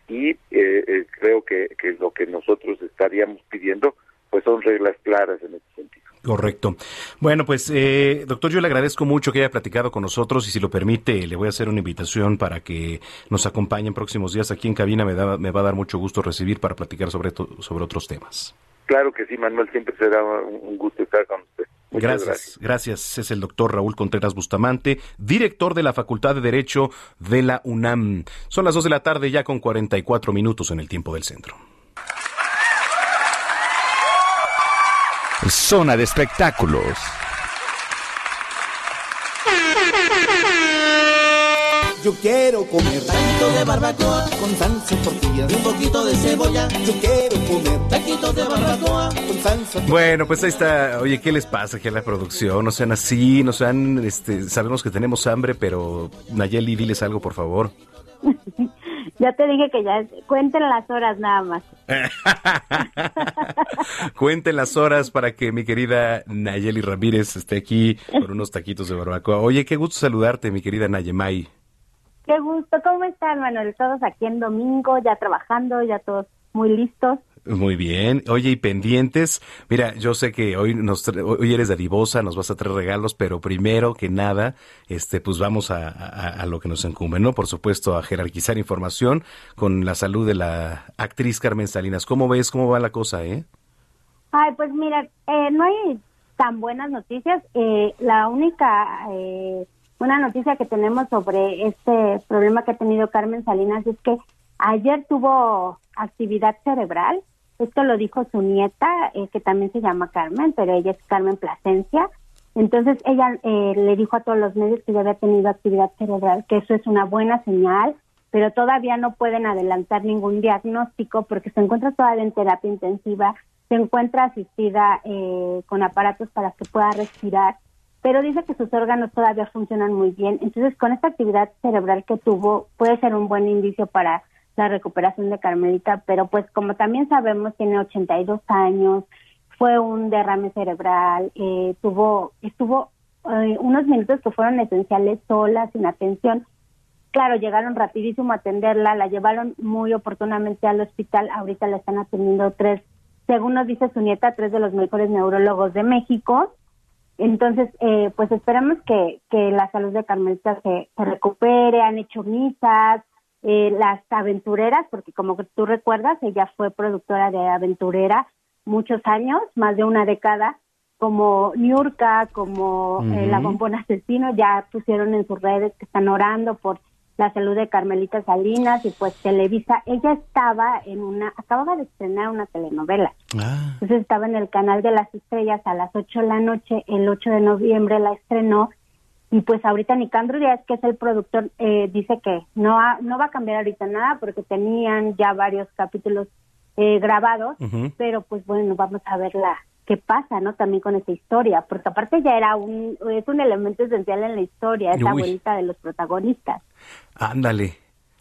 y eh, eh, creo que, que lo que nosotros estaríamos pidiendo pues son reglas claras en este sentido. Correcto. Bueno, pues, eh, doctor, yo le agradezco mucho que haya platicado con nosotros y si lo permite, le voy a hacer una invitación para que nos acompañe en próximos días aquí en cabina. Me, da, me va a dar mucho gusto recibir para platicar sobre, sobre otros temas. Claro que sí, Manuel, siempre será un gusto estar con usted. Gracias, gracias, gracias. Es el doctor Raúl Contreras Bustamante, director de la Facultad de Derecho de la UNAM. Son las dos de la tarde ya con 44 minutos en el tiempo del centro. Zona de espectáculos. Yo quiero comer taquitos de barbacoa con salsa tortilla y un poquito de cebolla. Yo quiero comer taquitos de barbacoa con salsa. Bueno, pues ahí está. Oye, ¿qué les pasa aquí a la producción? No sean así, no sean, este, sabemos que tenemos hambre, pero Nayeli, diles algo, por favor. Ya te dije que ya cuenten las horas nada más. cuenten las horas para que mi querida Nayeli Ramírez esté aquí con unos taquitos de barbacoa. Oye, qué gusto saludarte, mi querida Nayemay. Qué gusto. ¿Cómo están, Manuel? Todos aquí en domingo, ya trabajando, ya todos muy listos. Muy bien. Oye, y pendientes. Mira, yo sé que hoy nos hoy eres dadivosa, nos vas a traer regalos, pero primero que nada, este, pues vamos a, a, lo que nos incumbe, ¿no? Por supuesto, a jerarquizar información con la salud de la actriz Carmen Salinas. ¿Cómo ves? ¿Cómo va la cosa, eh? Ay, pues mira, eh, no hay tan buenas noticias. Eh, la única eh, una noticia que tenemos sobre este problema que ha tenido Carmen Salinas es que ayer tuvo actividad cerebral esto lo dijo su nieta, eh, que también se llama Carmen, pero ella es Carmen Plasencia. Entonces ella eh, le dijo a todos los medios que ya había tenido actividad cerebral, que eso es una buena señal, pero todavía no pueden adelantar ningún diagnóstico porque se encuentra todavía en terapia intensiva, se encuentra asistida eh, con aparatos para que pueda respirar, pero dice que sus órganos todavía funcionan muy bien. Entonces, con esta actividad cerebral que tuvo, puede ser un buen indicio para la recuperación de Carmelita, pero pues como también sabemos tiene 82 años, fue un derrame cerebral, eh, tuvo estuvo eh, unos minutos que fueron esenciales sola, sin atención. Claro, llegaron rapidísimo a atenderla, la llevaron muy oportunamente al hospital, ahorita la están atendiendo tres, según nos dice su nieta, tres de los mejores neurólogos de México. Entonces, eh, pues esperamos que, que la salud de Carmelita se, se recupere, han hecho misas, eh, las aventureras, porque como tú recuerdas, ella fue productora de aventurera muchos años, más de una década, como Niurka, como eh, La Bombona Asesino, ya pusieron en sus redes que están orando por la salud de Carmelita Salinas y pues Televisa, ella estaba en una, acababa de estrenar una telenovela. Ah. Entonces estaba en el canal de las estrellas a las 8 de la noche, el 8 de noviembre la estrenó y pues ahorita Nicandro Díaz, que es el productor, eh, dice que no, no va a cambiar ahorita nada porque tenían ya varios capítulos eh, grabados, pero pues bueno, vamos a ver la qué pasa, ¿no? También con esa historia, porque aparte ya era un, es un elemento esencial en la historia, esa abuelita de los protagonistas. Ándale,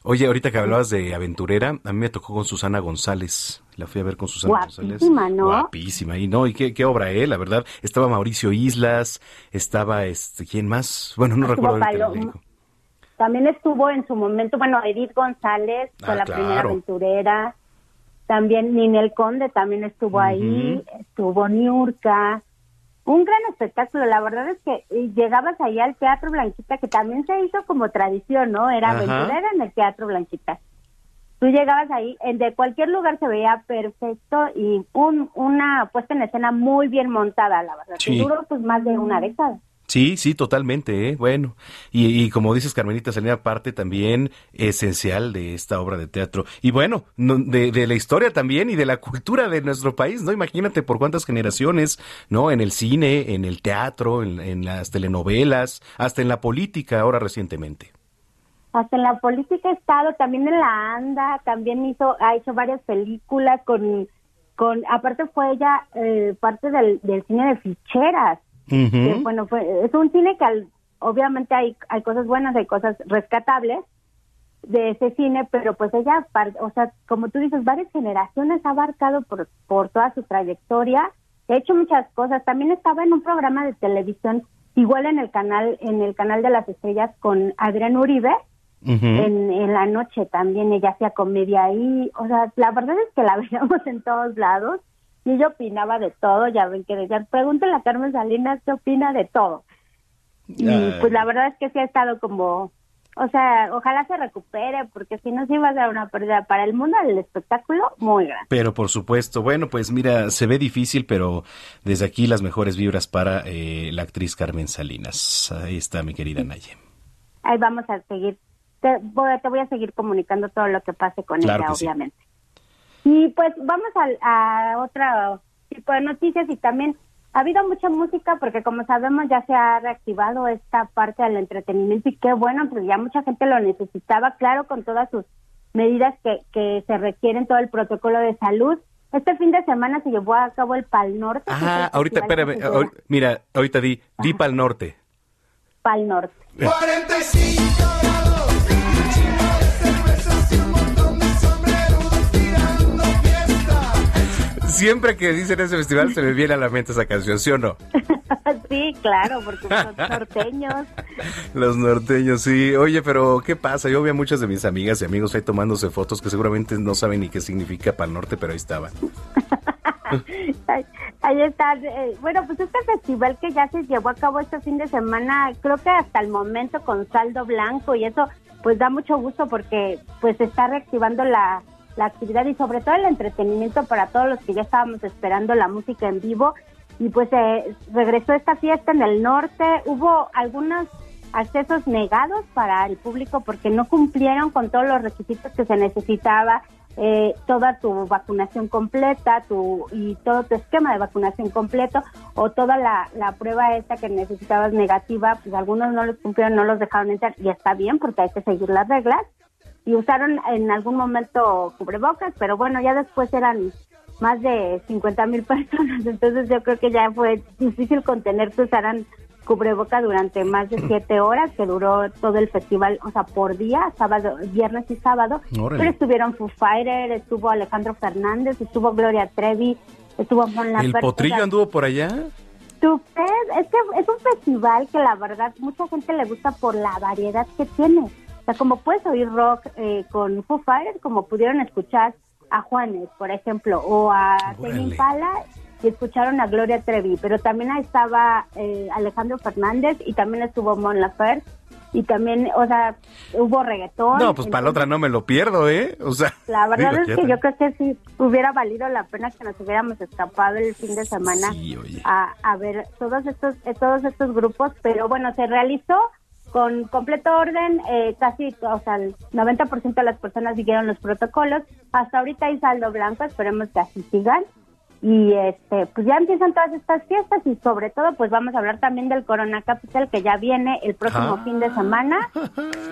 Oye, ahorita que hablabas de aventurera, a mí me tocó con Susana González. La fui a ver con Susana Guapísima, González. ¿no? Guapísima. Y no, y qué, obra, eh, la verdad. Estaba Mauricio Islas, estaba este, ¿quién más? Bueno, no recuerdo También estuvo en su momento, bueno, Edith González fue ah, la primera aventurera. También Ninel Conde también estuvo ahí, estuvo Niurka un gran espectáculo. La verdad es que eh, llegabas ahí al Teatro Blanquita, que también se hizo como tradición, ¿no? Era aventurera en el Teatro Blanquita. Tú llegabas ahí, de cualquier lugar se veía perfecto y un, una puesta en escena muy bien montada, la verdad. Sí. duró pues más de una década. Sí, sí, totalmente, ¿eh? bueno. Y, como dices, Carmelita Salina, parte también esencial de esta obra de teatro. Y bueno, de, de, la historia también y de la cultura de nuestro país, ¿no? Imagínate por cuántas generaciones, ¿no? En el cine, en el teatro, en, las telenovelas, hasta en la política ahora recientemente. Hasta en la política ha estado, también en la ANDA, también hizo, ha hecho varias películas con, con aparte fue ella eh, parte del cine de ficheras bueno, fue, es un cine que obviamente hay, hay cosas buenas, hay cosas rescatables de ese cine, pero pues ella, o sea, como tú dices, varias generaciones ha abarcado por, por toda su trayectoria, ha hecho muchas cosas. También estaba en un programa de televisión, igual en el canal, en el canal de las estrellas con Adrián Uribe, en, en la noche también ella hacía comedia ahí, o sea, la verdad es que la veíamos en todos lados y ella opinaba de todo, ya ven que decían, pregúntenle a Carmen Salinas qué opina de todo. Y pues la verdad es que sí ha estado como, o sea, ojalá se recupere, porque si no, sí va a ser una pérdida para el mundo del espectáculo muy grande. Pero por supuesto, bueno, pues mira, se ve difícil, pero desde aquí las mejores vibras para eh, la actriz Carmen Salinas. Ahí está mi querida Naye. Ahí vamos a seguir, te voy, te voy a seguir comunicando todo lo que pase con Claro ella, sí. Y pues vamos a, a otro tipo de noticias y también ha habido mucha música porque como sabemos ya se ha reactivado esta parte del entretenimiento y qué bueno, porque ya mucha gente lo necesitaba, claro, con todas sus medidas que, que se requieren, todo el protocolo de salud. Este fin de semana se llevó a cabo el Pal Norte. Ah, ahorita, espérame, ahor- mira, ahorita di, di pa'l norte. Pal Norte. 45 Siempre que dicen ese festival se me viene a la mente esa canción, ¿sí o no? sí, claro, porque son norteños. Los norteños, sí. Oye, pero ¿qué pasa? Yo vi a muchas de mis amigas y amigos ahí tomándose fotos que seguramente no saben ni qué significa Pal Norte, pero ahí estaban. Ahí, está. eh, bueno, pues este festival que ya se llevó a cabo este fin de semana, creo que hasta el momento con saldo blanco y eso, pues da mucho gusto porque pues se está reactivando la, la actividad y sobre todo el entretenimiento para todos los que ya estábamos esperando la música en vivo. Y pues eh, regresó esta fiesta en el norte. Hubo algunos accesos negados para el público porque no cumplieron con todos los requisitos que se necesitaba eh, toda tu vacunación completa tu y todo tu esquema de vacunación completo o toda la, la prueba esta que necesitabas negativa, pues algunos no los cumplieron, no los dejaron entrar y está bien porque hay que seguir las reglas y usaron en algún momento cubrebocas, pero bueno, ya después eran más de 50 mil personas, entonces yo creo que ya fue difícil contener que usaran cubreboca durante más de siete horas, que duró todo el festival, o sea, por día, sábado, viernes y sábado. Órale. Pero estuvieron Foo Fighter, estuvo Alejandro Fernández, estuvo Gloria Trevi, estuvo Mon ¿El o potrillo sea, anduvo por allá? es que es un festival que la verdad mucha gente le gusta por la variedad que tiene. O sea, como puedes oír rock eh, con Foo Fighters, como pudieron escuchar a Juanes, por ejemplo, o a Órale. Impala y escucharon a Gloria Trevi, pero también ahí estaba eh, Alejandro Fernández y también estuvo Mon Laferte y también, o sea, hubo reggaetón. No, pues para la otra no me lo pierdo, ¿eh? O sea, La verdad es que yo creo que sí hubiera valido la pena que nos hubiéramos escapado el fin de semana a, a ver todos estos todos estos grupos, pero bueno, se realizó con completo orden, eh, casi, o sea, el 90% de las personas siguieron los protocolos. Hasta ahorita hay saldo blanco, esperemos que así sigan. Y este, pues ya empiezan todas estas fiestas y sobre todo, pues vamos a hablar también del Corona Capital que ya viene el próximo Ah. fin de semana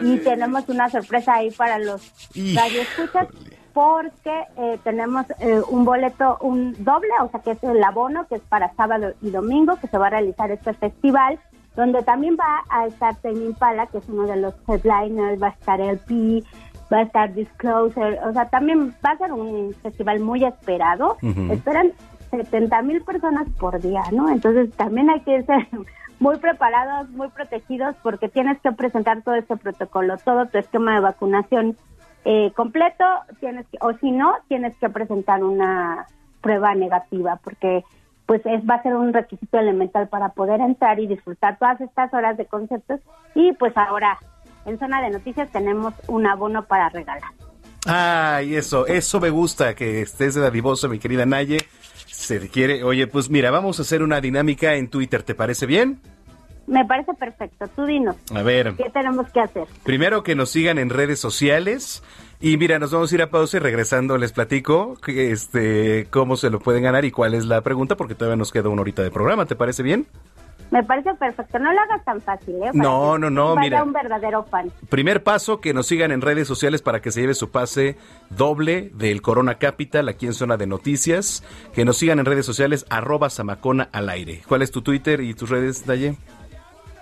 y tenemos una sorpresa ahí para los radioescuchas porque eh, tenemos eh, un boleto, un doble, o sea que es el abono que es para sábado y domingo que se va a realizar este festival donde también va a estar Tame Impala que es uno de los headliners, va a estar LP, va a estar Disclosure, o sea también va a ser un festival muy esperado, esperan 70 mil personas por día, ¿no? Entonces también hay que ser muy preparados, muy protegidos, porque tienes que presentar todo este protocolo, todo tu esquema de vacunación eh, completo, tienes que, o si no, tienes que presentar una prueba negativa, porque pues es, va a ser un requisito elemental para poder entrar y disfrutar todas estas horas de conciertos. Y pues ahora, en zona de noticias tenemos un abono para regalar. Ay, eso, eso me gusta, que estés de dadivoso, mi querida Naye. Se quiere, oye, pues mira, vamos a hacer una dinámica en Twitter, ¿te parece bien? Me parece perfecto, tú dinos, A ver, ¿qué tenemos que hacer? primero que nos sigan en redes sociales. Y mira, nos vamos a ir a pausa y regresando les platico este, cómo se lo pueden ganar y cuál es la pregunta, porque todavía nos queda una horita de programa, ¿te parece bien? Me parece perfecto, no lo hagas tan fácil, ¿eh? Para No, no, no, vaya mira. un verdadero fan. Primer paso, que nos sigan en redes sociales para que se lleve su pase doble del Corona Capital aquí en Zona de Noticias. Que nos sigan en redes sociales, arroba Samacona al aire. ¿Cuál es tu Twitter y tus redes, Daye?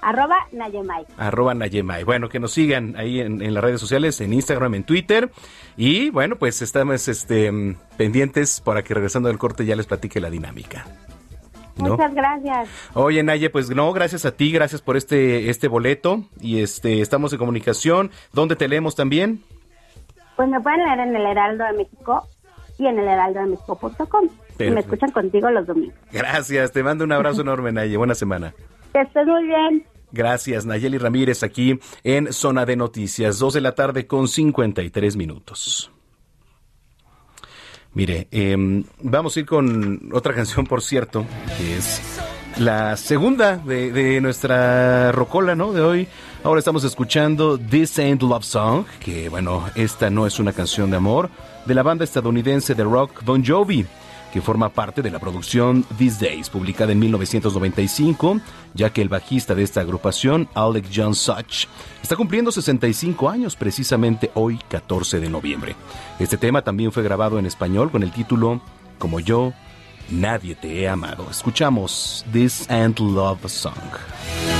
Arroba Nayemay. Arroba Nayemay. Bueno, que nos sigan ahí en, en las redes sociales, en Instagram, en Twitter. Y bueno, pues estamos este, mm, pendientes para que regresando del corte ya les platique la dinámica. ¿no? Muchas gracias. Oye, Naye, pues no, gracias a ti, gracias por este, este boleto. Y este, estamos en comunicación. ¿Dónde te leemos también? Pues me pueden leer en el Heraldo de México y en el heraldodemexico.com. me escuchan contigo los domingos. Gracias, te mando un abrazo enorme, Naye. Buena semana. Muy bien. Gracias, Nayeli Ramírez, aquí en Zona de Noticias, 2 de la tarde con 53 minutos. Mire, em, vamos a ir con otra canción, por cierto, que es la segunda de, de, nuestra rocola, ¿no? De hoy. Ahora estamos escuchando This Ain't Love Song, que bueno, esta no es una canción de amor, de la banda estadounidense de rock Bon Jovi que forma parte de la producción These Days, publicada en 1995, ya que el bajista de esta agrupación, Alec John Such, está cumpliendo 65 años precisamente hoy, 14 de noviembre. Este tema también fue grabado en español con el título Como yo, nadie te he amado. Escuchamos This and Love Song.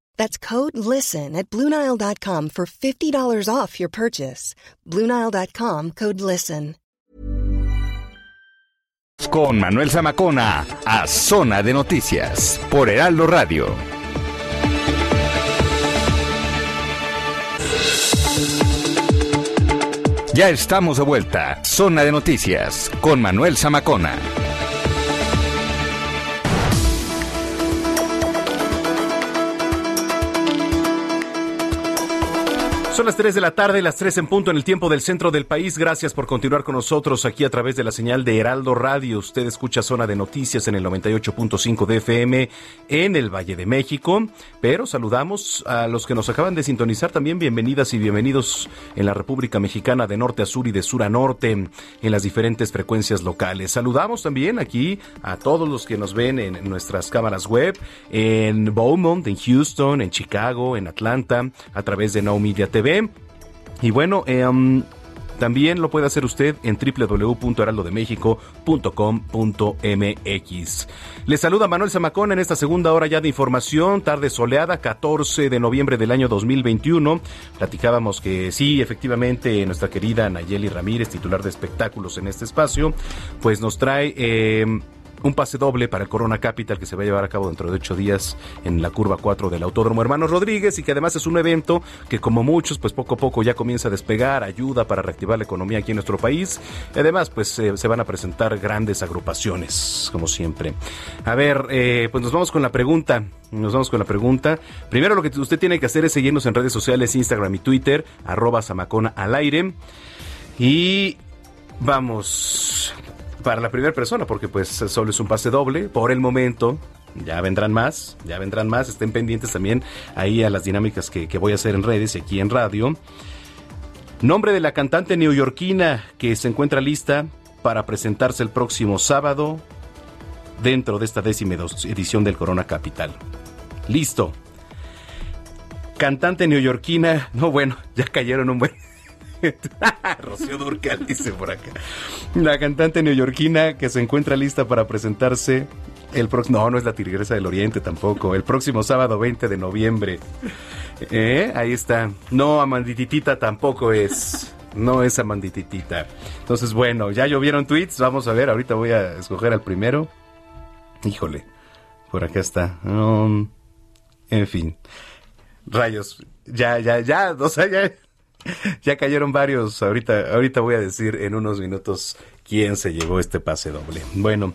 That's code LISTEN at Bluenile.com for $50 off your purchase. Bluenile.com code LISTEN. Con Manuel Zamacona a Zona de Noticias por Heraldo Radio. Ya estamos de vuelta. Zona de Noticias con Manuel Zamacona. Son las 3 de la tarde, las 3 en punto en el tiempo del centro del país. Gracias por continuar con nosotros aquí a través de la señal de Heraldo Radio. Usted escucha Zona de Noticias en el 98.5 de FM en el Valle de México. Pero saludamos a los que nos acaban de sintonizar también. Bienvenidas y bienvenidos en la República Mexicana de norte a sur y de sur a norte en las diferentes frecuencias locales. Saludamos también aquí a todos los que nos ven en nuestras cámaras web en Beaumont, en Houston, en Chicago, en Atlanta, a través de No Media TV y bueno, eh, también lo puede hacer usted en www.heraldodemexico.com.mx. Le saluda Manuel Zamacón en esta segunda hora ya de información, tarde soleada, 14 de noviembre del año 2021. Platicábamos que sí, efectivamente, nuestra querida Nayeli Ramírez, titular de espectáculos en este espacio, pues nos trae... Eh, un pase doble para el Corona Capital que se va a llevar a cabo dentro de ocho días en la curva 4 del Autódromo Hermanos Rodríguez y que además es un evento que como muchos pues poco a poco ya comienza a despegar, ayuda para reactivar la economía aquí en nuestro país además pues se van a presentar grandes agrupaciones como siempre. A ver, eh, pues nos vamos con la pregunta, nos vamos con la pregunta. Primero lo que usted tiene que hacer es seguirnos en redes sociales, Instagram y Twitter, arroba Samacona al aire y vamos para la primera persona, porque pues solo es un pase doble por el momento. Ya vendrán más, ya vendrán más. Estén pendientes también ahí a las dinámicas que, voy a hacer en redes y aquí en radio. Nombre de la cantante neoyorquina que se encuentra lista para presentarse el próximo sábado dentro de esta décima edición del Corona Capital. Listo. Cantante neoyorquina, no bueno, ya cayeron un buen Rocío Durcal dice por acá. La cantante neoyorquina que se encuentra lista para presentarse el próximo. No, no es la Tigresa del Oriente tampoco. El próximo sábado 20 de noviembre. ¿Eh? Ahí está. No, Amandititita tampoco es. No es Amandititita. Entonces, bueno, ya llovieron tweets. Vamos a ver. Ahorita voy a escoger al primero. Híjole. Por acá está. Um, en fin. Rayos. Ya, ya, ya. O sea, ya. ya cayeron varios. Ahorita, ahorita voy a decir en unos minutos quién se llevó este pase doble. Bueno.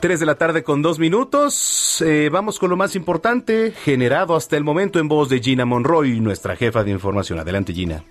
3 de la tarde con dos minutos. Eh, vamos con lo más importante, generado hasta el momento en voz de Gina Monroy, nuestra jefa de información. Adelante, Gina.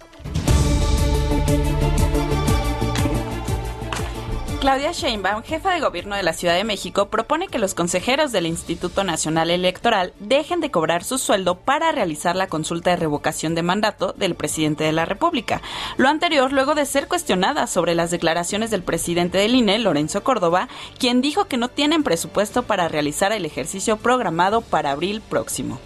Claudia Sheinbaum, jefa de gobierno de la Ciudad de México, propone que los consejeros del Instituto Nacional Electoral dejen de cobrar su sueldo para realizar la consulta de revocación de mandato del presidente de la República. Lo anterior luego de ser cuestionada sobre las declaraciones del presidente del INE, Lorenzo Córdoba, quien dijo que no tienen presupuesto para realizar el ejercicio programado para abril próximo.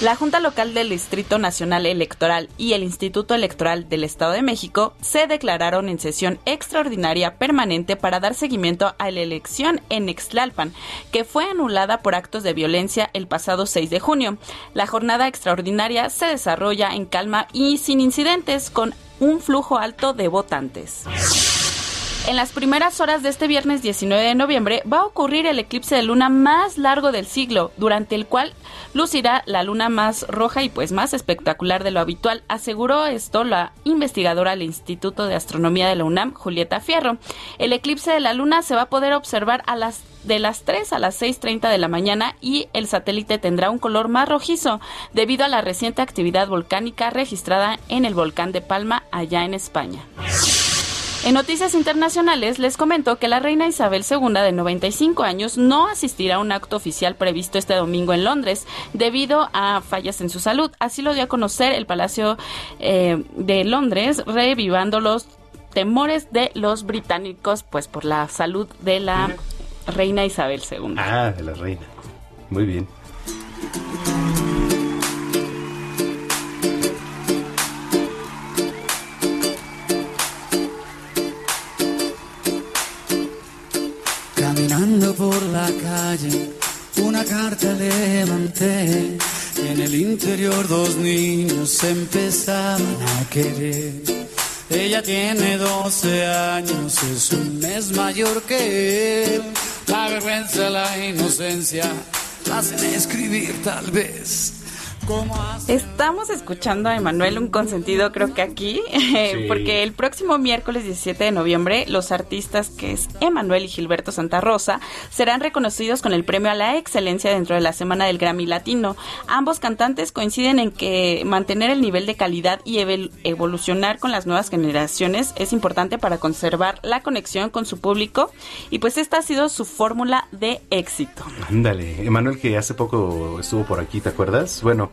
La Junta Local del Distrito Nacional Electoral y el Instituto Electoral del Estado de México se declararon en sesión extraordinaria permanente para dar seguimiento a la elección en Extlalpan, que fue anulada por actos de violencia el pasado 6 de junio. La jornada extraordinaria se desarrolla en calma y sin incidentes, con un flujo alto de votantes. En las primeras horas de este viernes 19 de noviembre va a ocurrir el eclipse de luna más largo del siglo, durante el cual lucirá la luna más roja y pues más espectacular de lo habitual, aseguró esto la investigadora del Instituto de Astronomía de la UNAM, Julieta Fierro. El eclipse de la luna se va a poder observar a las de las 3 a las 6.30 de la mañana y el satélite tendrá un color más rojizo debido a la reciente actividad volcánica registrada en el volcán de Palma allá en España. En noticias internacionales les comento que la reina Isabel II de 95 años no asistirá a un acto oficial previsto este domingo en Londres debido a fallas en su salud. Así lo dio a conocer el Palacio eh, de Londres, revivando los temores de los británicos pues por la salud de la reina Isabel II. Ah, de la reina. Muy bien. Por la calle, una carta levanté. En el interior dos niños empezaban a querer. Ella tiene 12 años, es un mes mayor que él. La vergüenza, la inocencia, la hacen escribir tal vez. Estamos escuchando a Emanuel un consentido creo que aquí, sí. porque el próximo miércoles 17 de noviembre los artistas que es Emanuel y Gilberto Santa Rosa serán reconocidos con el premio a la excelencia dentro de la Semana del Grammy Latino. Ambos cantantes coinciden en que mantener el nivel de calidad y evolucionar con las nuevas generaciones es importante para conservar la conexión con su público y pues esta ha sido su fórmula de éxito. Ándale, Emanuel que hace poco estuvo por aquí, ¿te acuerdas? Bueno,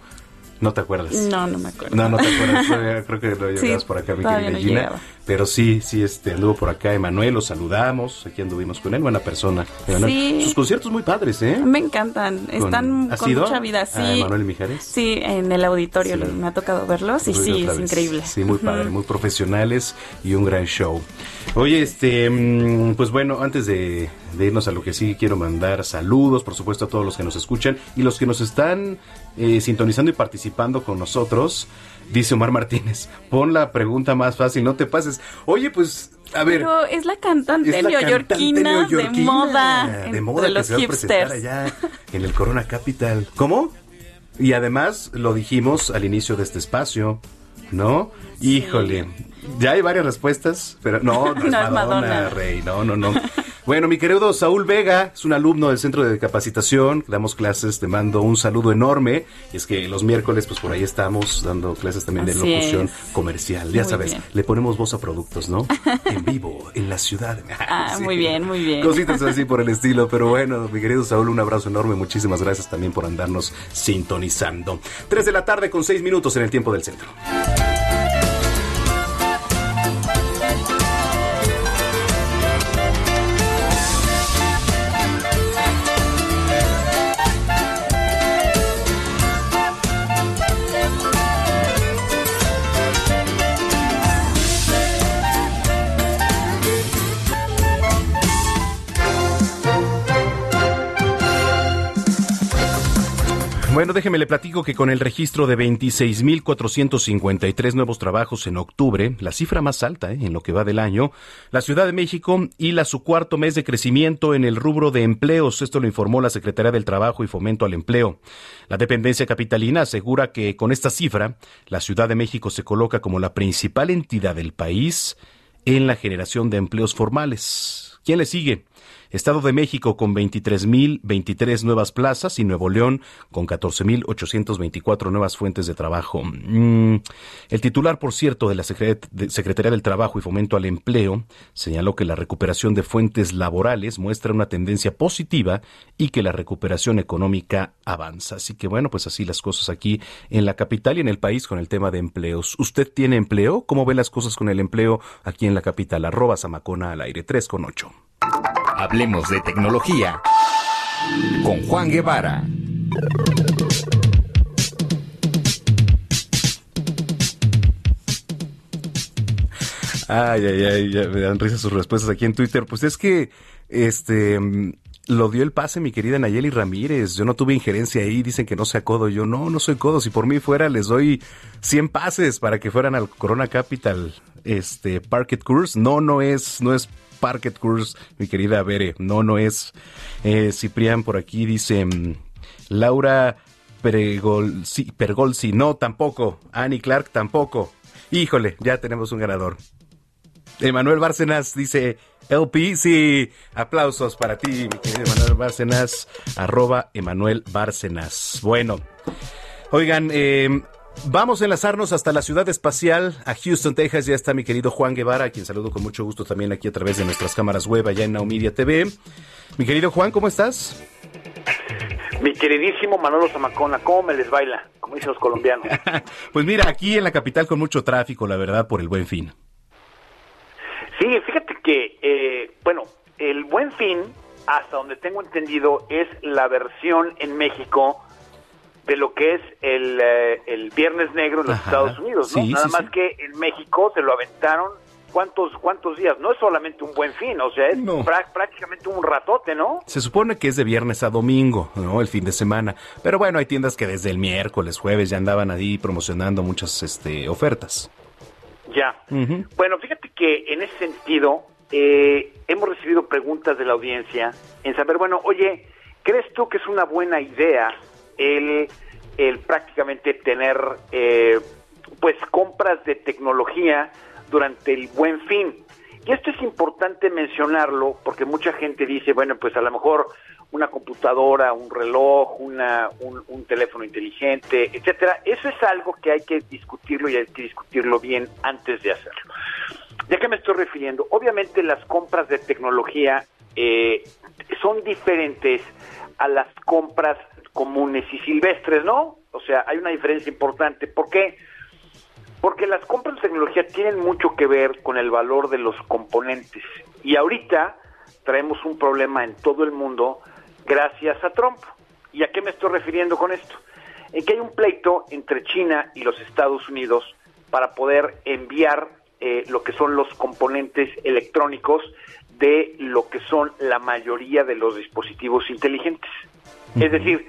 no te acuerdas. No, no me acuerdo. No, no te acuerdas. Creo que lo llevabas sí, por acá, mi querida Gina. pero sí, sí, este, anduvo por acá Emanuel, lo saludamos. Aquí anduvimos con él, buena persona. Emanuel. Sí. Sus conciertos muy padres, ¿eh? Me encantan. Están ¿Has con mucha vida. Sí. ¿A Emanuel Mijares? Sí, en el auditorio Sí. me ha tocado verlos y sí, es increíble. Sí, muy padre, muy profesionales y un gran show. Oye, este, mm, pues bueno, antes de, de irnos a lo que sí quiero mandar saludos, por supuesto, a todos los que nos escuchan y los que nos están eh, sintonizando y participando con nosotros. Dice Omar Martínez, pon la pregunta más fácil, no te pases. Oye, pues, a ver. Pero es la cantante es la neoyorquina, cantante de neoyorquina moda, de moda de que los se va a presentar hipsters. allá en el Corona Capital. ¿Cómo? Y además lo dijimos al inicio de este espacio, ¿no? Híjole, ya hay varias respuestas, pero no, no es No es Madonna, Madonna. Rey, no, no, no. Bueno, mi querido Saúl Vega es un alumno del Centro de Capacitación, damos clases, te mando un saludo enorme. Y es que los miércoles, pues por ahí estamos dando clases también de locución es. comercial. Ya Muy sabes, bien. le ponemos voz a productos, ¿no? En vivo, en la ciudad. Ah, Sí. muy bien, muy bien. Cositas así por el estilo, pero bueno, mi querido Saúl, un abrazo enorme, muchísimas gracias también por andarnos sintonizando. Tres de la tarde con seis minutos en el tiempo del centro. Bueno, déjeme le platico que con el registro de 26.453 nuevos trabajos en octubre, la cifra más alta ¿eh? en lo que va del año, la Ciudad de México y la su cuarto mes de crecimiento en el rubro de empleos. Esto lo informó la Secretaría del Trabajo y Fomento al Empleo. La dependencia capitalina asegura que con esta cifra, la Ciudad de México se coloca como la principal entidad del país en la generación de empleos formales. ¿Quién le sigue? Estado de México con 23.023 nuevas plazas y Nuevo León con 14.824 nuevas fuentes de trabajo. Mm, el titular, por cierto, de la Secretaría del Trabajo y Fomento al Empleo señaló que la recuperación de fuentes laborales muestra una tendencia positiva y que la recuperación económica avanza. Así que bueno, pues así las cosas aquí en la capital y en el país con el tema de empleos. ¿Usted tiene empleo? ¿Cómo ve las cosas con el empleo aquí en la capital? Arroba Samacona al aire 3 con 8. Hablemos de tecnología con Juan Guevara. Ay, ay, ay, ya me dan risa sus respuestas aquí en Twitter. Pues es que, este, lo dio el pase mi querida Nayeli Ramírez. Yo no tuve injerencia ahí. Dicen que no sea codo. Yo no, no soy codo. Si por mí fuera, les doy 100 pases para que fueran al Corona Capital, este, Parket Course. No, no es, no es Parket Course, mi querida Bere. No, no es. Eh, Ciprián por aquí dice, mm, Laura Pergolsi, Pergolsi. No, tampoco. Annie Clark tampoco. Híjole, ya tenemos un ganador. Emanuel Bárcenas dice, LP, sí, aplausos para ti, mi querido Emanuel Bárcenas, arroba Emanuel Bárcenas. Bueno, oigan, eh, Vamos a enlazarnos hasta la ciudad espacial, a Houston, Texas. Ya está mi querido Juan Guevara, a quien saludo con mucho gusto también aquí a través de nuestras cámaras web allá en Naumedia TV. Mi querido Juan, ¿cómo estás? Mi queridísimo Manolo Zamacona, ¿cómo me les baila? Como dicen los colombianos. pues mira, aquí en la capital con mucho tráfico, la verdad, por el buen fin. Sí, fíjate que, eh, bueno, el buen fin, hasta donde tengo entendido, es la versión en México de lo que es el, eh, el Viernes Negro en los Estados Unidos, ¿no? Nada más que en México se lo aventaron cuántos cuántos días, no es solamente un buen fin, o sea, es prácticamente un ratote, ¿no? Se supone que es de viernes a domingo, ¿no? El fin de semana, pero bueno, hay tiendas que desde el miércoles, jueves ya andaban ahí promocionando muchas este ofertas. Ya. Bueno, fíjate que en ese sentido eh, hemos recibido preguntas de la audiencia en saber, bueno, oye, ¿crees tú que es una buena idea el, prácticamente tener eh, pues compras de tecnología durante el buen fin. Y esto es importante mencionarlo porque mucha gente dice, bueno, pues a lo mejor una computadora, un reloj, una, un, teléfono inteligente, etcétera. Eso es algo que hay que discutirlo y hay que discutirlo bien antes de hacerlo. ¿Ya que me estoy refiriendo? Obviamente las compras de tecnología eh, son diferentes a las compras comunes y silvestres, ¿no? O sea, hay una diferencia importante. ¿Por qué? Porque las compras de tecnología tienen mucho que ver con el valor de los componentes. Y ahorita traemos un problema en todo el mundo gracias a Trump. ¿Y a qué me estoy refiriendo con esto? En que hay un pleito entre China y los Estados Unidos para poder enviar eh, lo que son los componentes electrónicos de lo que son la mayoría de los dispositivos inteligentes. Es decir,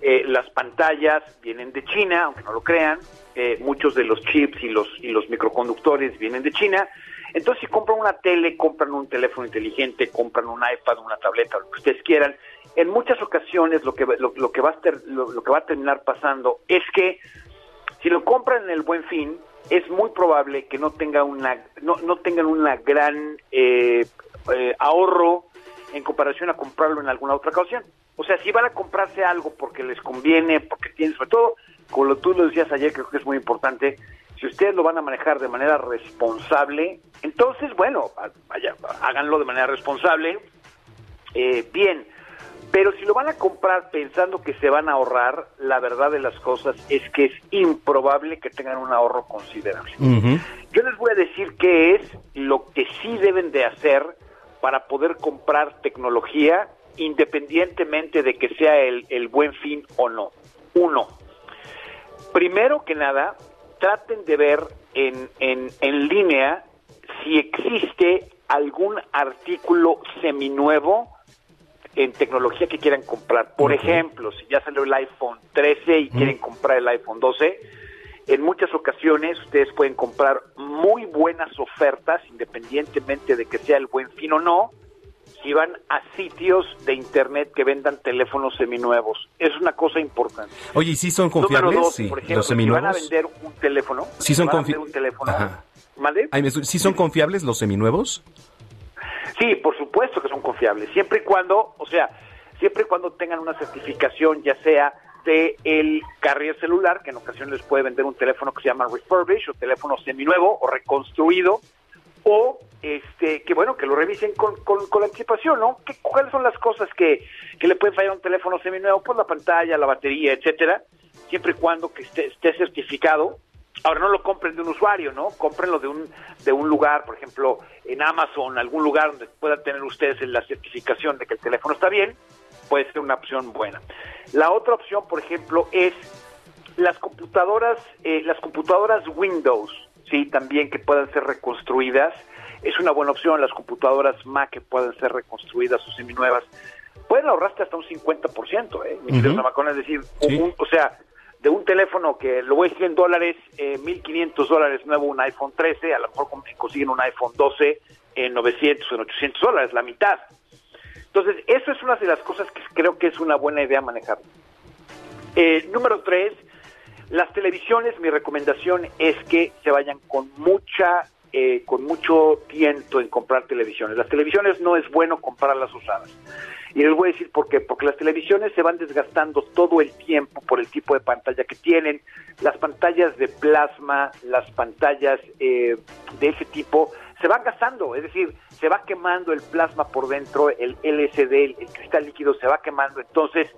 eh, las pantallas vienen de China, aunque no lo crean. Eh, muchos de los chips y los, y los microconductores vienen de China. Entonces, si compran una tele, compran un teléfono inteligente, compran un iPad, una tableta, lo que ustedes quieran, en muchas ocasiones lo que, lo, que, va, a lo, que va a terminar pasando es que si lo compran en el buen fin, es muy probable que no, tenga una, no, no tengan una gran eh, ahorro en comparación a comprarlo en alguna otra ocasión. O sea, si van a comprarse algo porque les conviene, porque tienen, sobre todo, como tú lo decías ayer, creo que es muy importante, si ustedes lo van a manejar de manera responsable, entonces, bueno, vaya, háganlo de manera responsable, eh, bien. Pero si lo van a comprar pensando que se van a ahorrar, la verdad de las cosas es que es improbable que tengan un ahorro considerable. Yo les voy a decir qué es lo que sí deben de hacer para poder comprar tecnología independientemente de que sea el, buen fin o no. Uno, primero que nada, traten de ver en, en, en línea si existe algún artículo seminuevo en tecnología que quieran comprar. Por ejemplo, si ya salió el iPhone 13 y quieren comprar el iPhone 12, en muchas ocasiones ustedes pueden comprar muy buenas ofertas, independientemente de que sea el buen fin o no, y van a sitios de internet que vendan teléfonos seminuevos. Es una cosa importante. Oye, ¿y si son confiables? sí, por ejemplo, los seminuevos. Si van a vender un teléfono, ¿Sí son teléfono, ¿Sí son confiables los seminuevos? Sí, por supuesto que son confiables, siempre y cuando, o sea, siempre y cuando tengan una certificación, ya sea de el carrier celular, que en ocasiones les puede vender un teléfono que se llama refurbished o teléfono seminuevo o reconstruido, o este que bueno, que lo revisen con, con, con anticipación, ¿no? ¿Qué, ¿Cuáles son las cosas que, que le pueden fallar a un teléfono seminuevo? Pues la pantalla, la batería, etcétera, siempre y cuando que esté, esté certificado. Ahora no lo compren de un usuario, ¿no? Cómprenlo de un de un lugar, por ejemplo, en Amazon, algún lugar donde puedan tener ustedes la certificación de que el teléfono está bien, puede ser una opción buena. La otra opción, por ejemplo, es las computadoras, eh, las computadoras Windows, sí, también que puedan ser reconstruidas. Es una buena opción las computadoras Mac que puedan ser reconstruidas o seminuevas. Pueden ahorrarte hasta un 50%, ¿eh? Ujú. Zamacón, es decir, Sí. un- o sea, de un teléfono que lo voy a decir en dólares, eh, 1.500 dólares nuevo, un iPhone 13, a lo mejor con- consiguen un iPhone 12 en 900 o en 800 dólares, la mitad. Entonces, eso es una de las cosas que creo que es una buena idea manejar. Eh, número tres, las televisiones, mi recomendación es que se vayan con mucha, eh, con mucho tiento en comprar televisiones. Las televisiones no es bueno comprarlas usadas. Y les voy a decir por qué. Porque las televisiones se van desgastando todo el tiempo por el tipo de pantalla que tienen. Las pantallas de plasma, las pantallas eh, de ese tipo, se van gastando. Es decir, se va quemando el plasma por dentro, el LCD, el, el cristal líquido se va quemando. Entonces,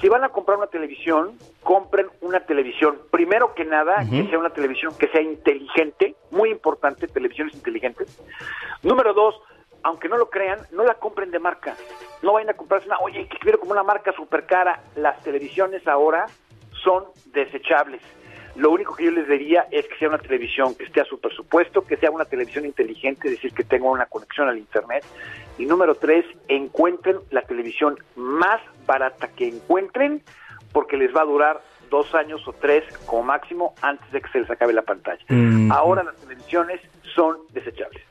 si van a comprar una televisión, compren una televisión, primero que nada, que sea una televisión que sea inteligente, muy importante, televisiones inteligentes. Número dos, aunque no lo crean, no la compren de marca. No vayan a comprarse una, oye, que quiero como una marca súper cara. Las televisiones ahora son desechables. Lo único que yo les diría es que sea una televisión que esté a su presupuesto, que sea una televisión inteligente, es decir, que tenga una conexión al Internet. Y número tres, encuentren la televisión más barata que encuentren, porque les va a durar dos años o tres como máximo antes de que se les acabe la pantalla. Mm. Ahora las televisiones son desechables.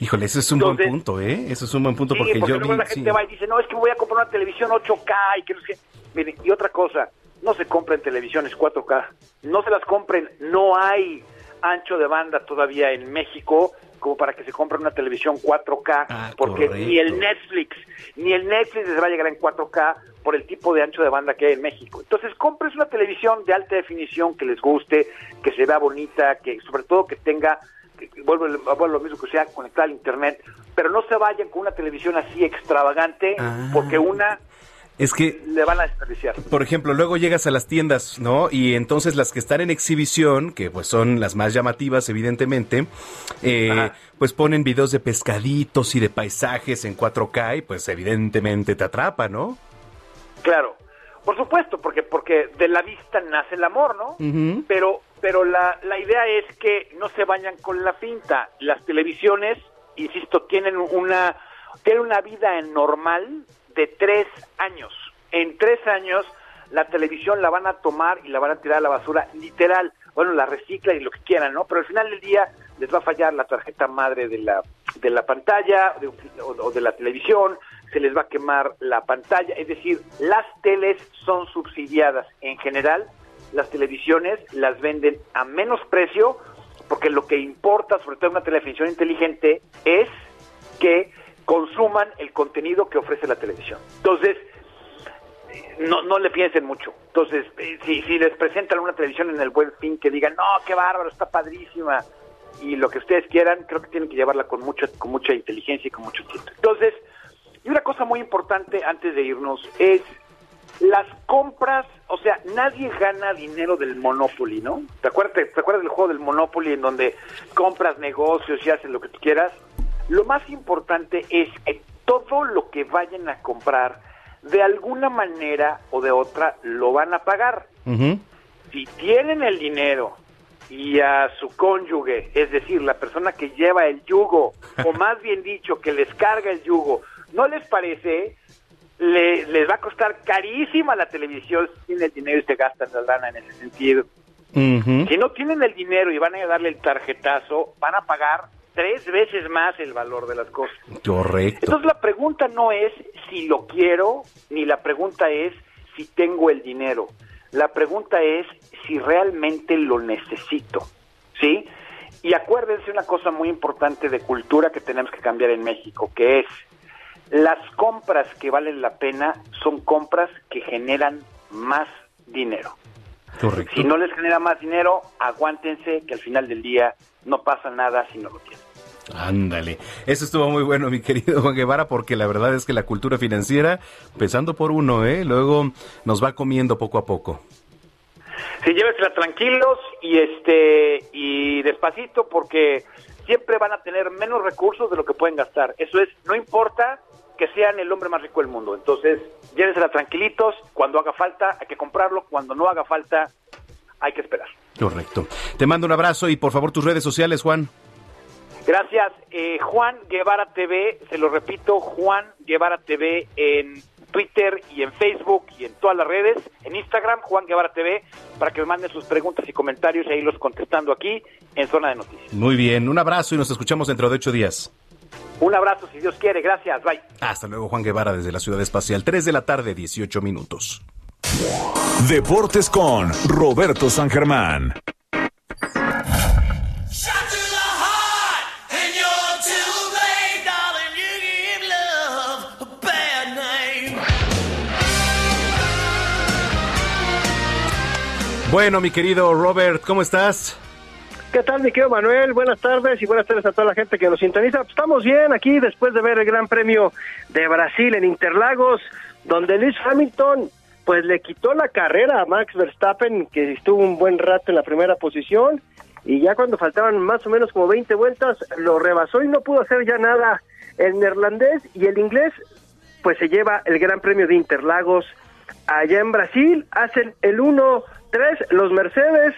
Híjole, ese es un Entonces- buen punto, ¿eh? Eso es un buen punto Sí, porque, yo luego vi... la gente sí. va y dice, no, es que me voy a comprar una televisión 8K y que no sé qué. Miren, y otra cosa, no se compren televisiones 4K, no se las compren, no hay ancho de banda todavía en México como para que se compre una televisión 4K, porque correcto. ni el Netflix, ni el Netflix les va a llegar en 4K por el tipo de ancho de banda que hay en México. Entonces, compres una televisión de alta definición que les guste, que se vea bonita, que sobre todo que tenga vuelvo a lo mismo que sea conectada al internet, pero no se vayan con una televisión así extravagante, Ah. porque una Es que le van a desperdiciar. Por ejemplo, luego llegas a las tiendas, ¿no? Y entonces las que están en exhibición, que pues son las más llamativas, evidentemente, eh, pues ponen videos de pescaditos y de paisajes en 4K y pues evidentemente te atrapa, ¿no? Claro, por supuesto, porque porque de la vista nace el amor, ¿no? Pero pero la, la idea es que no se vayan con la finta. Las televisiones, insisto, tienen una tienen una vida normal de tres años. En tres años la televisión la van a tomar y la van a tirar a la basura, literal. Bueno, la reciclan y lo que quieran, ¿no? Pero al final del día les va a fallar la tarjeta madre de la de la pantalla de- o, o de la televisión, se les va a quemar la pantalla, es decir, las teles son subsidiadas en general, las televisiones las venden a menos precio porque lo que importa, sobre todo en una televisión inteligente, es que consuman el contenido que ofrece la televisión. Entonces, no, no le piensen mucho. Entonces, eh, si, si les presentan una televisión en el buen fin que digan, no, qué bárbaro, está padrísima, y lo que ustedes quieran, creo que tienen que llevarla con mucha, con mucha inteligencia y con mucho tiempo. Entonces, y una cosa muy importante antes de irnos es las compras, o sea, nadie gana dinero del Monopoly, ¿no? ¿Te acuerdas, te acuerdas del juego del Monopoly en donde compras negocios y haces lo que tú quieras? Lo más importante es que todo lo que vayan a comprar, de alguna manera o de otra, lo van a pagar. Si tienen el dinero y a su cónyuge, es decir, la persona que lleva el yugo, o más bien dicho, que les carga el yugo, ¿no les parece? Le- les va a costar carísima la televisión si tienen el dinero y se gastan la lana en ese sentido. Si no tienen el dinero y van a darle el tarjetazo, van a pagar tres veces más el valor de las cosas. Correcto. Entonces la pregunta no es si lo quiero, ni la pregunta es si tengo el dinero. La pregunta es si realmente lo necesito, ¿sí? Y acuérdense una cosa muy importante de cultura que tenemos que cambiar en México, que es las compras que valen la pena son compras que generan más dinero. Correcto. Si no les genera más dinero, aguántense que al final del día no pasa nada si no lo tienen. Ándale. Eso estuvo muy bueno, mi querido Juan Guevara, porque la verdad es que la cultura financiera, empezando por uno, ¿eh? luego nos va comiendo poco a poco. Sí, llévesela tranquilos y este y despacito porque siempre van a tener menos recursos de lo que pueden gastar. Eso es, no importa que sean el hombre más rico del mundo. Entonces, llévesela tranquilitos, cuando haga falta hay que comprarlo, cuando no haga falta hay que esperar. Correcto. Te mando un abrazo y por favor tus redes sociales, Juan. Gracias, eh, Juan Guevara TV, se lo repito, Juan Guevara TV en Twitter y en Facebook y en todas las redes, en Instagram, Juan Guevara TV, para que me manden sus preguntas y comentarios y ahí los contestando aquí en Zona de Noticias. Muy bien, un abrazo y nos escuchamos dentro de ocho días. Un abrazo si Dios quiere, gracias, bye. Hasta luego, Juan Guevara, desde la Ciudad Espacial, 3 de la tarde, 18 minutos. Deportes con Roberto San Germán. Bueno, mi querido Robert, ¿cómo estás? ¿Qué tal, mi Manuel? Buenas tardes y buenas tardes a toda la gente que nos sintoniza. Estamos bien aquí después de ver el Gran Premio de Brasil en Interlagos, donde Luis Hamilton pues le quitó la carrera a Max Verstappen, que estuvo un buen rato en la primera posición, y ya cuando faltaban más o menos como 20 vueltas, lo rebasó y no pudo hacer ya nada el neerlandés y el inglés, pues se lleva el Gran Premio de Interlagos allá en Brasil, hacen el 1 Tres, los Mercedes,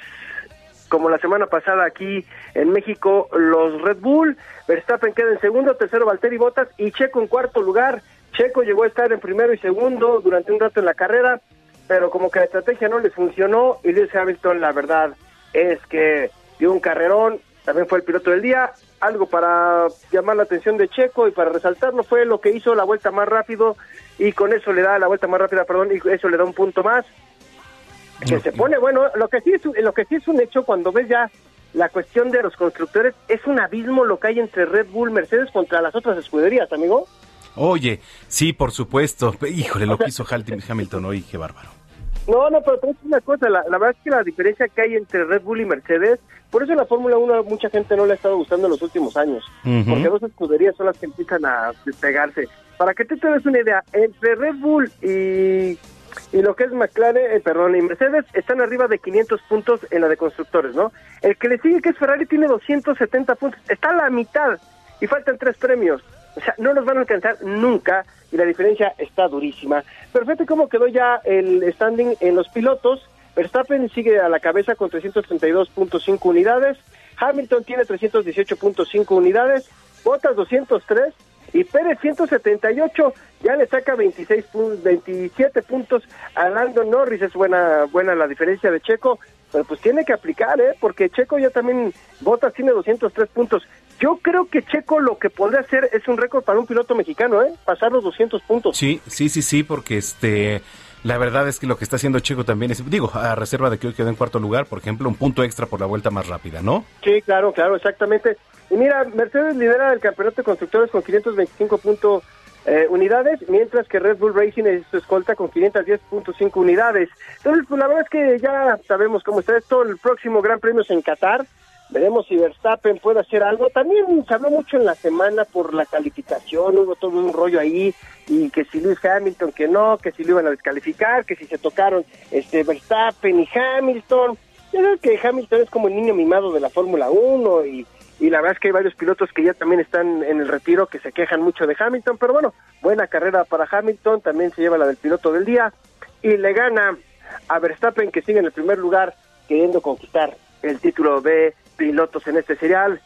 como la semana pasada aquí en México, los Red Bull, Verstappen queda en segundo, tercero Valtteri Bottas y Checo en cuarto lugar. Checo llegó a estar en primero y segundo durante un rato en la carrera, pero como que la estrategia no les funcionó y Lewis Hamilton, la verdad es que dio un carrerón, también fue el piloto del día. Algo para llamar la atención de Checo y para resaltarlo fue lo que hizo la vuelta más rápido y con eso le da la vuelta más rápida, perdón, y eso le da un punto más que se pone bueno. Lo que sí es lo que sí es un hecho cuando ves ya la cuestión de los constructores es un abismo lo que hay entre Red Bull, Mercedes contra las otras escuderías, amigo. Oye, sí, por supuesto. Híjole, lo que hizo Hamilton hoy, qué bárbaro. No, no, pero es una cosa, la, verdad es que la diferencia que hay entre Red Bull y Mercedes, por eso la Fórmula 1 mucha gente no le ha estado gustando en los últimos años, porque dos escuderías son las que empiezan a despegarse. Para que te des una idea, entre Red Bull y y lo que es McLaren, eh, perdón, y Mercedes están arriba de 500 puntos en la de constructores, ¿no? El que le sigue, que es Ferrari, tiene 270 puntos, está a la mitad y faltan tres premios. O sea, no los van a alcanzar nunca y la diferencia está durísima. Perfecto, ¿cómo quedó ya el standing en los pilotos? Verstappen sigue a la cabeza con 332.5 unidades, Hamilton tiene 318.5 unidades, Bottas 203 y Pérez 178 ya le saca 26 27 puntos a Lando Norris, es buena buena la diferencia de Checo, pero pues tiene que aplicar, ¿eh? porque Checo ya también, Botas tiene 203 puntos. Yo creo que Checo lo que podría hacer es un récord para un piloto mexicano, ¿eh? pasar los 200 puntos. Sí, sí, sí, sí, porque este... La verdad es que lo que está haciendo Checo también es, digo, a reserva de que hoy quedó en cuarto lugar, por ejemplo, un punto extra por la vuelta más rápida, ¿no? Sí, claro, claro, exactamente. Y mira, Mercedes lidera el campeonato de constructores con 525 puntos eh, unidades, mientras que Red Bull Racing es su escolta con 510.5 unidades. Entonces, pues la verdad es que ya sabemos cómo está esto. El próximo Gran Premio es en Qatar. Veremos si Verstappen puede hacer algo. También se habló mucho en la semana por la calificación, hubo todo un rollo ahí, y que si Lewis Hamilton, que no, que si lo iban a descalificar, que si se tocaron este Verstappen y Hamilton. Yo creo que Hamilton es como el niño mimado de la Fórmula 1 y y la verdad es que hay varios pilotos que ya también están en el retiro que se quejan mucho de Hamilton, pero bueno, buena carrera para Hamilton, también se lleva la del piloto del día y le gana a Verstappen que sigue en el primer lugar queriendo conquistar el título de pilotos en este serial.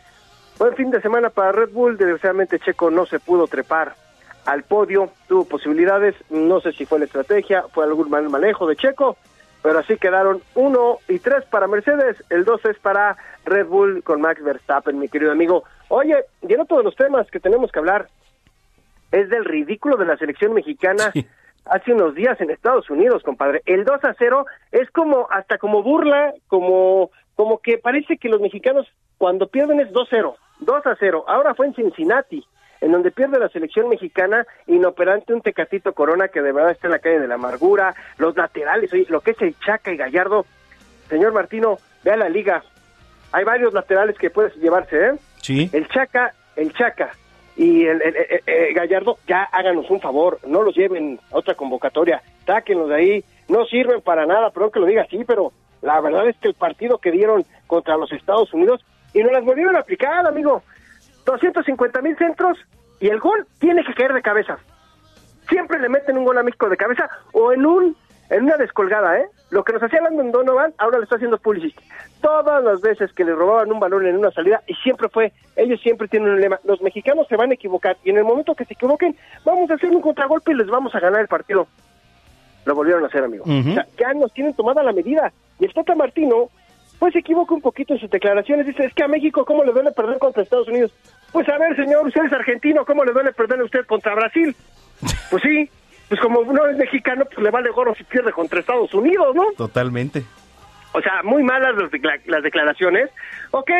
Buen fin de semana para Red Bull, desgraciadamente Checo no se pudo trepar al podio, tuvo posibilidades, no sé si fue la estrategia, fue algún mal manejo de Checo, pero así quedaron uno y tres para Mercedes, el dos es para Red Bull con Max Verstappen, mi querido amigo. Oye, y en otro de los temas que tenemos que hablar es del ridículo de la selección mexicana hace unos días en Estados Unidos, compadre. El 2 a 0 es como, hasta como burla, como, como que parece que los mexicanos cuando pierden es 2-0, 2 a 0. Ahora fue en Cincinnati, en donde pierde la selección mexicana, inoperante un Tecatito Corona que de verdad está en la calle de la amargura, los laterales, oye, lo que es el Chaca y Gallardo. Señor Martino, vea la liga. Hay varios laterales que puedes llevarse, ¿eh? Sí. El Chaca, el Chaca y el, el- el- el Gallardo, ya háganos un favor, no los lleven a otra convocatoria, sáquenlos de ahí, no sirven para nada, perdón que lo diga así, pero la verdad es que el partido que dieron contra los Estados Unidos, y no las volvieron a aplicar, amigo, 250 mil centros, y el gol tiene que caer de cabeza. Siempre le meten un gol a México de cabeza, o en un en una descolgada, ¿eh? Lo que nos hacía Landon Donovan, ahora lo está haciendo Pulisic. Todas las veces que le robaban un balón en una salida, y siempre fue, ellos siempre tienen un lema, los mexicanos se van a equivocar, y en el momento que se equivoquen, vamos a hacer un contragolpe y les vamos a ganar el partido. Lo volvieron a hacer, amigo. O sea, ya nos tienen tomada la medida. Y el Tata Martino, pues se equivoca un poquito en sus declaraciones. Dice, es que a México, ¿cómo le duele perder contra Estados Unidos? Pues a ver, señor, usted es argentino, ¿cómo le duele perder a usted contra Brasil? Pues sí, pues como no es mexicano, pues le vale gorro si pierde contra Estados Unidos, ¿no? Totalmente. O sea, muy malas las, decla- las declaraciones. Ok,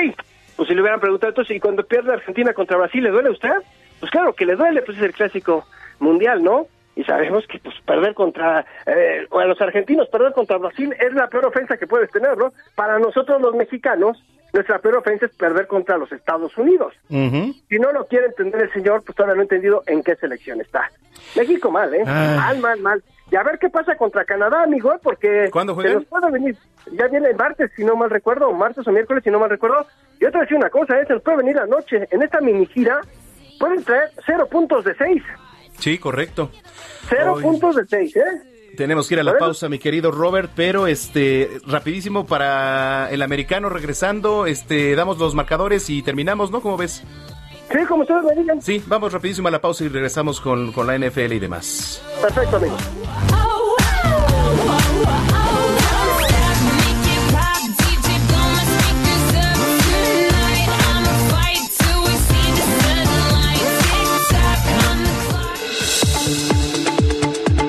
pues si le hubieran preguntado entonces, ¿y cuando pierde Argentina contra Brasil le duele a usted? Pues claro que le duele, pues es el clásico mundial, ¿no? Y sabemos que pues perder contra, eh, o a los argentinos, perder contra Brasil es la peor ofensa que puedes tener, ¿no? Para nosotros los mexicanos, nuestra peor ofensa es perder contra los Estados Unidos. Si no lo quiere entender el señor, pues todavía no ha entendido en qué selección está. México mal, ¿eh? Ay. Mal, mal, mal. Y a ver qué pasa contra Canadá, amigo, ¿eh? porque ¿Cuándo se nos puede venir. Ya viene el martes, si no mal recuerdo, o martes o miércoles, si no mal recuerdo. Y otra vez una cosa, ¿eh? se nos puede venir la noche. En esta mini gira pueden traer cero puntos de seis. Sí, correcto. Cero puntos de seis, ¿eh? Tenemos que ir a la pausa, mi querido Robert, pero este rapidísimo para el americano regresando, este damos los marcadores y terminamos, ¿no? ¿Cómo ves? Sí, como ustedes me digan. Sí, vamos rapidísimo a la pausa y regresamos con, con la NFL y demás. Perfecto, amigo.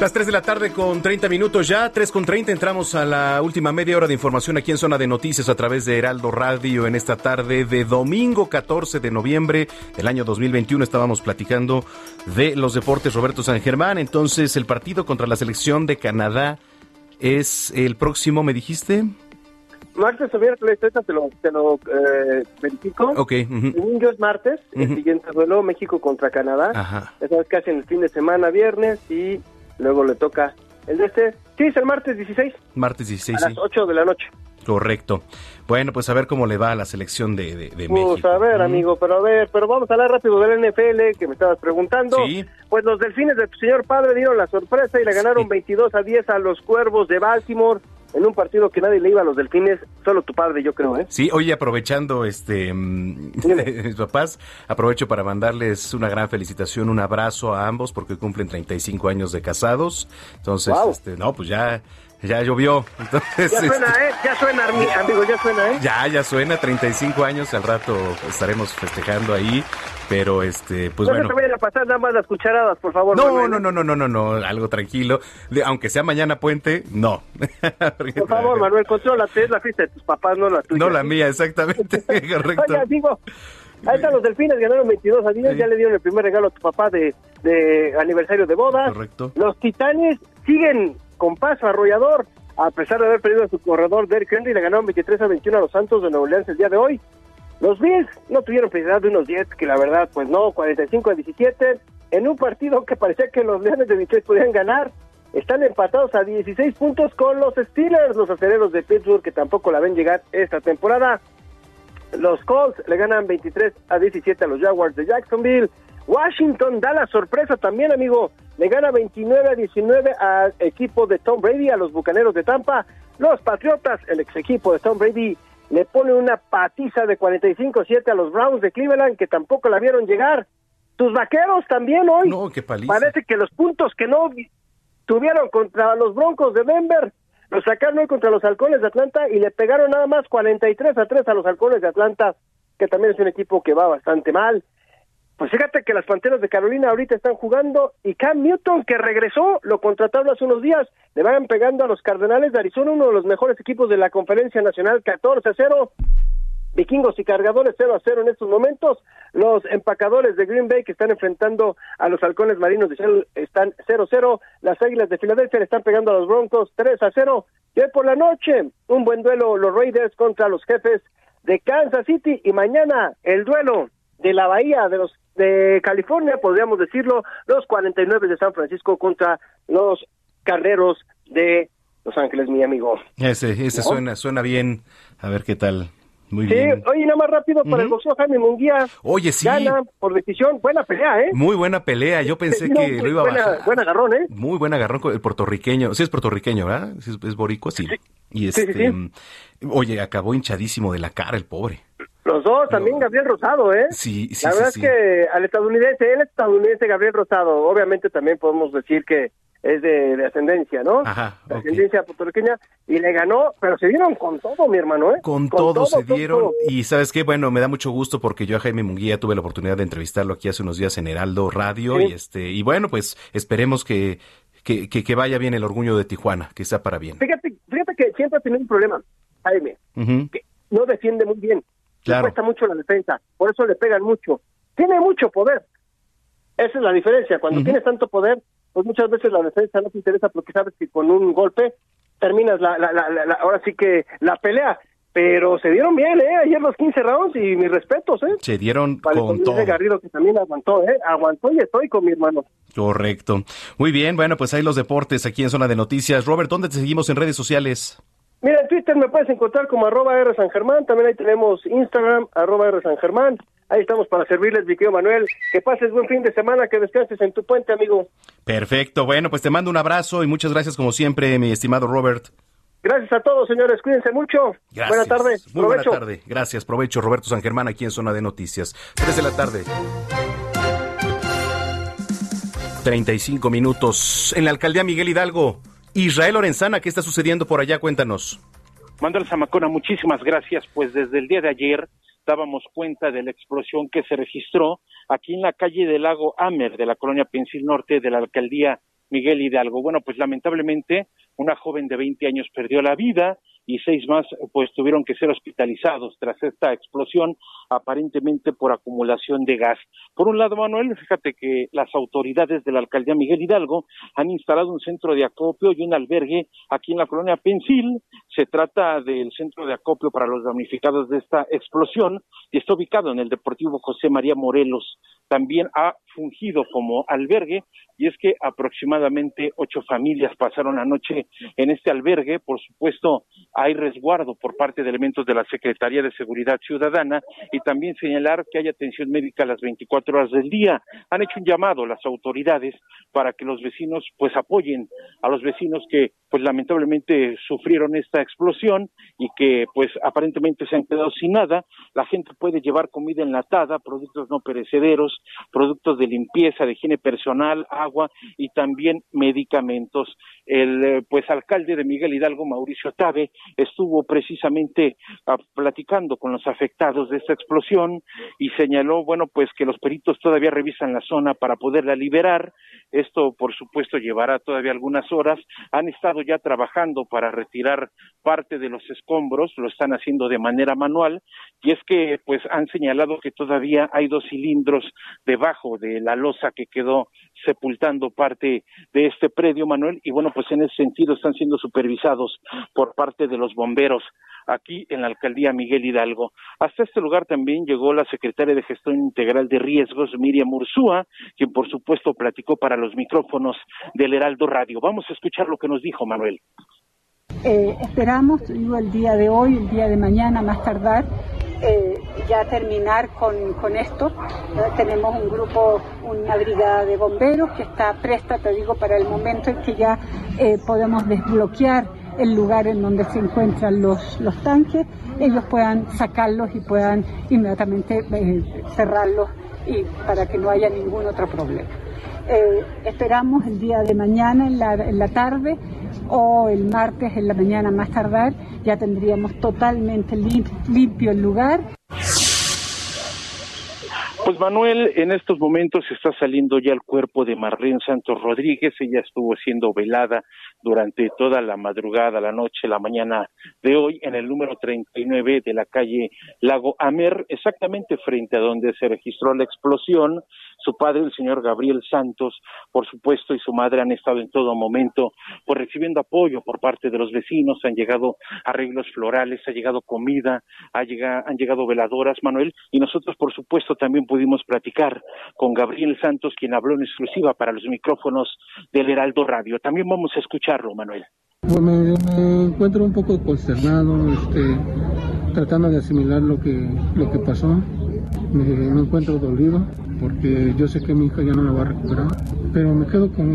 Las 3 de la tarde con 30 minutos ya, 3 con 30, entramos a la última media hora de información aquí en Zona de Noticias a través de Heraldo Radio en esta tarde de domingo 14 de noviembre del año 2021. Estábamos platicando de los deportes Roberto San Germán, entonces el partido contra la selección de Canadá es el próximo, ¿me dijiste? Martes o miércoles, te lo, te lo eh, verifico. Ok. Según yo es martes, el siguiente duelo México contra Canadá. Ajá. Ya sabes que hacen el fin de semana, viernes, y luego le toca el de este. Sí, es el martes 16, Martes 16, a sí, las 8 de la noche. correcto. Bueno, pues a ver cómo le va a la selección de, de, de Pues México. a ver, Mm. amigo, pero a ver, pero vamos a hablar rápido del NFL que me estabas preguntando. Sí. Pues los delfines de tu señor padre dieron la sorpresa y le ganaron 22 a 10 a los cuervos de Baltimore en un partido que nadie le iba a los delfines, solo tu padre, yo creo, ¿eh? Sí, oye, aprovechando este mm, mis papás, aprovecho para mandarles una gran felicitación, un abrazo a ambos porque cumplen 35 años de casados. Entonces, Wow. este, no, pues ya ya llovió. Entonces, Ya suena, este, ¿eh? Ya suena, ami- amigo, ya suena, ¿eh? ya ya suena 35 años, al rato estaremos festejando ahí, pero este, pues no bueno. se te vayan a pasar nada más las cucharadas, por favor. No, Manuel, no, no, no, no, no, no, algo tranquilo. De- aunque sea mañana puente, no. Por favor, Manuel, contrólate, es la fiesta de tus papás, no la tuya. No la mía, exactamente, correcto. Oye, ahí están los delfines, ganaron 22 a 10, ya le dieron el primer regalo a tu papá de, de aniversario de bodas. Correcto. Los titanes siguen con paso arrollador, a pesar de haber perdido a su corredor Derrick Henry, le ganaron 23 a 21 a los Santos de Nueva Orleans el día de hoy. Los Bills no tuvieron prioridad de unos Jets, que la verdad, pues no, 45 a 17, en un partido que parecía que los Leones de Detroit podían ganar. Están empatados a 16 puntos con los Steelers, los aceleros de Pittsburgh, que tampoco la ven llegar esta temporada. Los Colts le ganan 23 a 17 a los Jaguars de Jacksonville. Washington da la sorpresa también, amigo. Le gana 29 a 19 al equipo de Tom Brady, a los Bucaneros de Tampa. Los Patriotas, el ex equipo de Tom Brady, le pone una patiza de 45-7 a los Browns de Cleveland, que tampoco la vieron llegar. Tus vaqueros también hoy. No, qué paliza. Parece que los puntos que no tuvieron contra los Broncos de Denver, lo sacaron hoy contra los Halcones de Atlanta y le pegaron nada más 43 a 3 a los Halcones de Atlanta, que también es un equipo que va bastante mal. Pues fíjate que las Panteras de Carolina ahorita están jugando y Cam Newton, que regresó, lo contrataron hace unos días, le van pegando a los Cardenales de Arizona, uno de los mejores equipos de la Conferencia Nacional, 14 a 0. Vikingos y cargadores 0 a 0 en estos momentos. Los empacadores de Green Bay que están enfrentando a los halcones marinos de Seattle están 0 a 0. Las águilas de Filadelfia le están pegando a los Broncos 3 a 0. Y por la noche, un buen duelo, los Raiders contra los jefes de Kansas City. Y mañana, el duelo de la Bahía de los de California, podríamos decirlo, los 49 de San Francisco contra los carreros de Los Ángeles, mi amigo. Ese, ese suena, suena bien. A ver qué tal. Muy sí, bien. oye, nada más rápido para el boxeo Jaime Munguía. Oye, sí. Gana por decisión. Buena pelea, ¿eh? Muy buena pelea. Yo pensé No, que lo iba a buena, bajar. Buen agarrón, ¿eh? Muy buen agarrón con el puertorriqueño. Sí, es puertorriqueño, ¿verdad? Sí, es, es boricua, sí. Y este, sí, mm, oye, acabó hinchadísimo de la cara el pobre. Los dos, también Gabriel Rosado, ¿eh? Sí, sí, La verdad sí. es que al estadounidense, el estadounidense Gabriel Rosado, obviamente también podemos decir que es de, de ascendencia, ¿no? Ajá, De ascendencia puertorriqueña, y le ganó, pero se dieron con todo, mi hermano, ¿eh? Con, todo, se dieron. todo. Y sabes qué, bueno, me da mucho gusto porque yo a Jaime Munguía tuve la oportunidad de entrevistarlo aquí hace unos días en Heraldo Radio. Sí. Y este, y bueno, pues esperemos que, que, que, que vaya bien el orgullo de Tijuana, que sea para bien. Fíjate, fíjate que siempre ha tenido un problema, Jaime, Ujú. no defiende muy bien, le cuesta mucho la defensa, por eso le pegan mucho. Tiene mucho poder, esa es la diferencia, cuando tienes tanto poder, pues muchas veces la defensa no te interesa porque sabes que con un golpe terminas la, la, la, la- ahora sí que la pelea, pero se dieron bien, ¿eh? Ayer los 15 rounds y mis respetos, ¿eh? Se dieron el con José todo. Garrido que también aguantó, ¿eh? Aguantó y estoy con mi hermano. Correcto. Muy bien, bueno, pues ahí los deportes aquí en Zona de Noticias. Robert, ¿dónde te seguimos en redes sociales? Mira, en Twitter me puedes encontrar como arroba R San Germán, también ahí tenemos Instagram, arroba R San Germán, ahí estamos para servirles, mi querido Manuel, que pases buen fin de semana, que descanses en tu puente, amigo. Perfecto. Bueno, pues te mando un abrazo y muchas gracias como siempre, mi estimado Robert. Gracias a todos, señores, cuídense mucho. Gracias. Buena tarde, Muy buena tarde. Gracias. Provecho. Roberto San Germán aquí en Zona de Noticias. 3 de la tarde. 35 minutos. En la alcaldía Miguel Hidalgo. Israel Lorenzana, ¿qué está sucediendo por allá? Cuéntanos. Manuel Zamacona, muchísimas gracias. Pues desde el día de ayer dábamos cuenta de la explosión que se registró aquí en la calle del lago Amer de la colonia Pensil Norte de la alcaldía Miguel Hidalgo. Bueno, pues lamentablemente una joven de 20 años perdió la vida y seis más pues tuvieron que ser hospitalizados tras esta explosión aparentemente por acumulación de gas. Por un lado, Manuel, fíjate que las autoridades de la alcaldía Miguel Hidalgo han instalado un centro de acopio y un albergue aquí en la colonia Pensil. Se trata del centro de acopio para los damnificados de esta explosión y está ubicado en el Deportivo José María Morelos. También ha fungido como albergue y es que aproximadamente ocho familias pasaron la noche en este albergue. Por supuesto, hay resguardo por parte de elementos de la Secretaría de Seguridad Ciudadana y también señalar que hay atención médica a las 24 horas del día. Han hecho un llamado las autoridades para que los vecinos pues apoyen a los vecinos que pues lamentablemente sufrieron esta explosión y que pues aparentemente se han quedado sin nada. La gente puede llevar comida enlatada, productos no perecederos, productos de limpieza, de higiene personal, agua y también medicamentos. El eh, pues alcalde de Miguel Hidalgo, Mauricio Tabe, estuvo precisamente ah, platicando con los afectados de esta explosión y señaló, bueno, pues que los peritos todavía revisan la zona para poderla liberar. Esto, por supuesto, llevará todavía algunas horas. Han estado ya trabajando para retirar parte de los escombros, lo están haciendo de manera manual, y es que, pues, han señalado que todavía hay dos cilindros debajo de la losa que quedó sepultando parte de este predio, Manuel, y bueno, pues en ese sentido están siendo supervisados por parte de los bomberos aquí en la alcaldía Miguel Hidalgo. Hasta este lugar también llegó la secretaria de Gestión Integral de Riesgos, Miriam Ursúa, quien por supuesto platicó para los micrófonos del Heraldo Radio. Vamos a escuchar lo que nos dijo Manuel. Eh, esperamos, digo, el día de hoy, el día de mañana, más tardar, eh, ya terminar con, con esto. Eh, tenemos un grupo, una brigada de bomberos que está presta, te digo, para el momento en que ya podemos desbloquear el lugar en donde se encuentran los, los tanques, ellos puedan sacarlos y puedan inmediatamente eh, cerrarlos y para que no haya ningún otro problema. Eh, esperamos el día de mañana en la, en la tarde o el martes en la mañana más tardar, ya tendríamos totalmente limpio el lugar. Pues Manuel, en estos momentos está saliendo ya el cuerpo de Marlene Santos Rodríguez. Ella estuvo siendo velada durante toda la madrugada, la noche, la mañana de hoy en el número 39 de la calle Lago Amer, exactamente frente a donde se registró la explosión. Su padre, el señor Gabriel Santos, por supuesto, y su madre han estado en todo momento pues recibiendo apoyo por parte de los vecinos, han llegado arreglos florales, ha llegado comida, han llegado veladoras, Manuel, y nosotros, por supuesto, también pudimos platicar con Gabriel Santos, quien habló en exclusiva para los micrófonos del Heraldo Radio. También vamos a escucharlo, Manuel. Pues me, encuentro un poco consternado, este, tratando de asimilar lo que, lo que pasó. Me, encuentro dolido porque yo sé que mi hija ya no la va a recuperar, pero me quedo con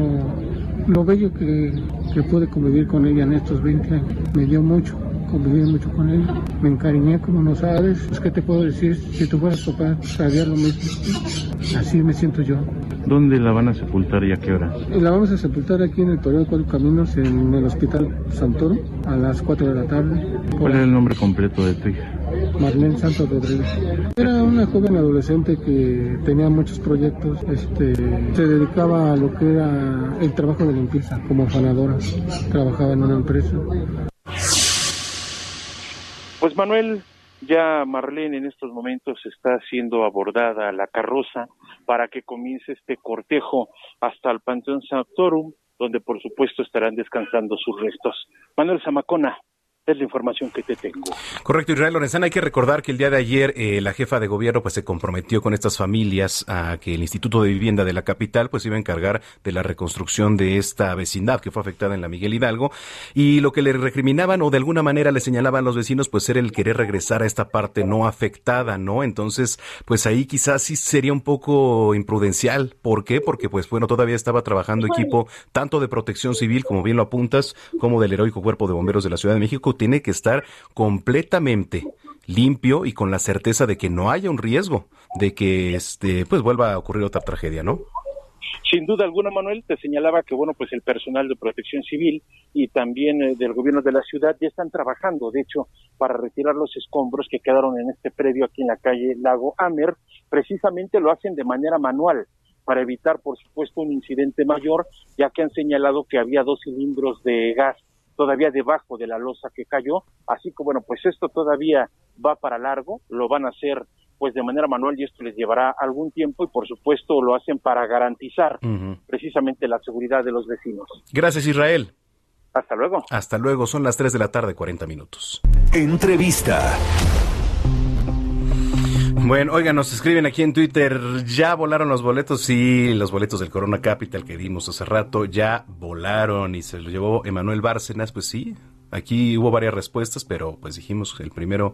lo, bello que, que pude convivir con ella en estos 20 años. Me dio mucho, conviví mucho con ella, me encariñé como no sabes. Pues, ¿Qué te puedo decir? Si tú fueras papá, sabías lo mismo. Así me siento yo. ¿Dónde la van a sepultar y a qué hora? La vamos a sepultar aquí en el Toreo Cuatro Caminos, en el Hospital Santoro, a las 4 de la tarde. ¿Cuál es el nombre completo de tu hija? Marlene Santos Rodríguez. Era una joven adolescente que tenía muchos proyectos, este, se dedicaba a lo que era el trabajo de limpieza como fanadora, trabajaba en una empresa. Pues Manuel, ya Marlene en estos momentos está siendo abordada la carroza para que comience este cortejo hasta el Panteón Sanctorum, donde por supuesto estarán descansando sus restos. Manuel Zamacona, es la información que te tengo. Correcto, Israel Lorenzana. Hay que recordar que el día de ayer eh, la jefa de gobierno pues se comprometió con estas familias a que el Instituto de Vivienda de la capital pues iba a encargar de la reconstrucción de esta vecindad que fue afectada en la Miguel Hidalgo y lo que le recriminaban o de alguna manera le señalaban los vecinos pues era el querer regresar a esta parte no afectada, ¿no? Entonces pues ahí quizás sí sería un poco imprudencial. ¿Por qué? Porque pues bueno todavía estaba trabajando equipo tanto de protección civil como bien lo apuntas como del heroico cuerpo de bomberos de la Ciudad de México tiene que estar completamente limpio y con la certeza de que no haya un riesgo de que este pues vuelva a ocurrir otra tragedia, ¿no? Sin duda alguna, Manuel, te señalaba que bueno, pues el personal de Protección Civil y también eh, del gobierno de la ciudad ya están trabajando, de hecho, para retirar los escombros que quedaron en este predio aquí en la calle Lago Amer. Precisamente lo hacen de manera manual para evitar, por supuesto, un incidente mayor, ya que han señalado que había dos cilindros de gas todavía debajo de la losa que cayó, así que bueno, pues esto todavía va para largo, lo van a hacer pues de manera manual y esto les llevará algún tiempo y por supuesto lo hacen para garantizar precisamente la seguridad de los vecinos. Gracias Israel. Hasta luego. Hasta luego, son las 3 de la tarde, 40 minutos. Entrevista. Bueno, oiga, nos escriben aquí en Twitter, ya volaron los boletos, sí, los boletos del Corona Capital que dimos hace rato, ya volaron y se los llevó Emanuel Bárcenas, pues sí, Aquí hubo varias respuestas, pero pues dijimos que el primero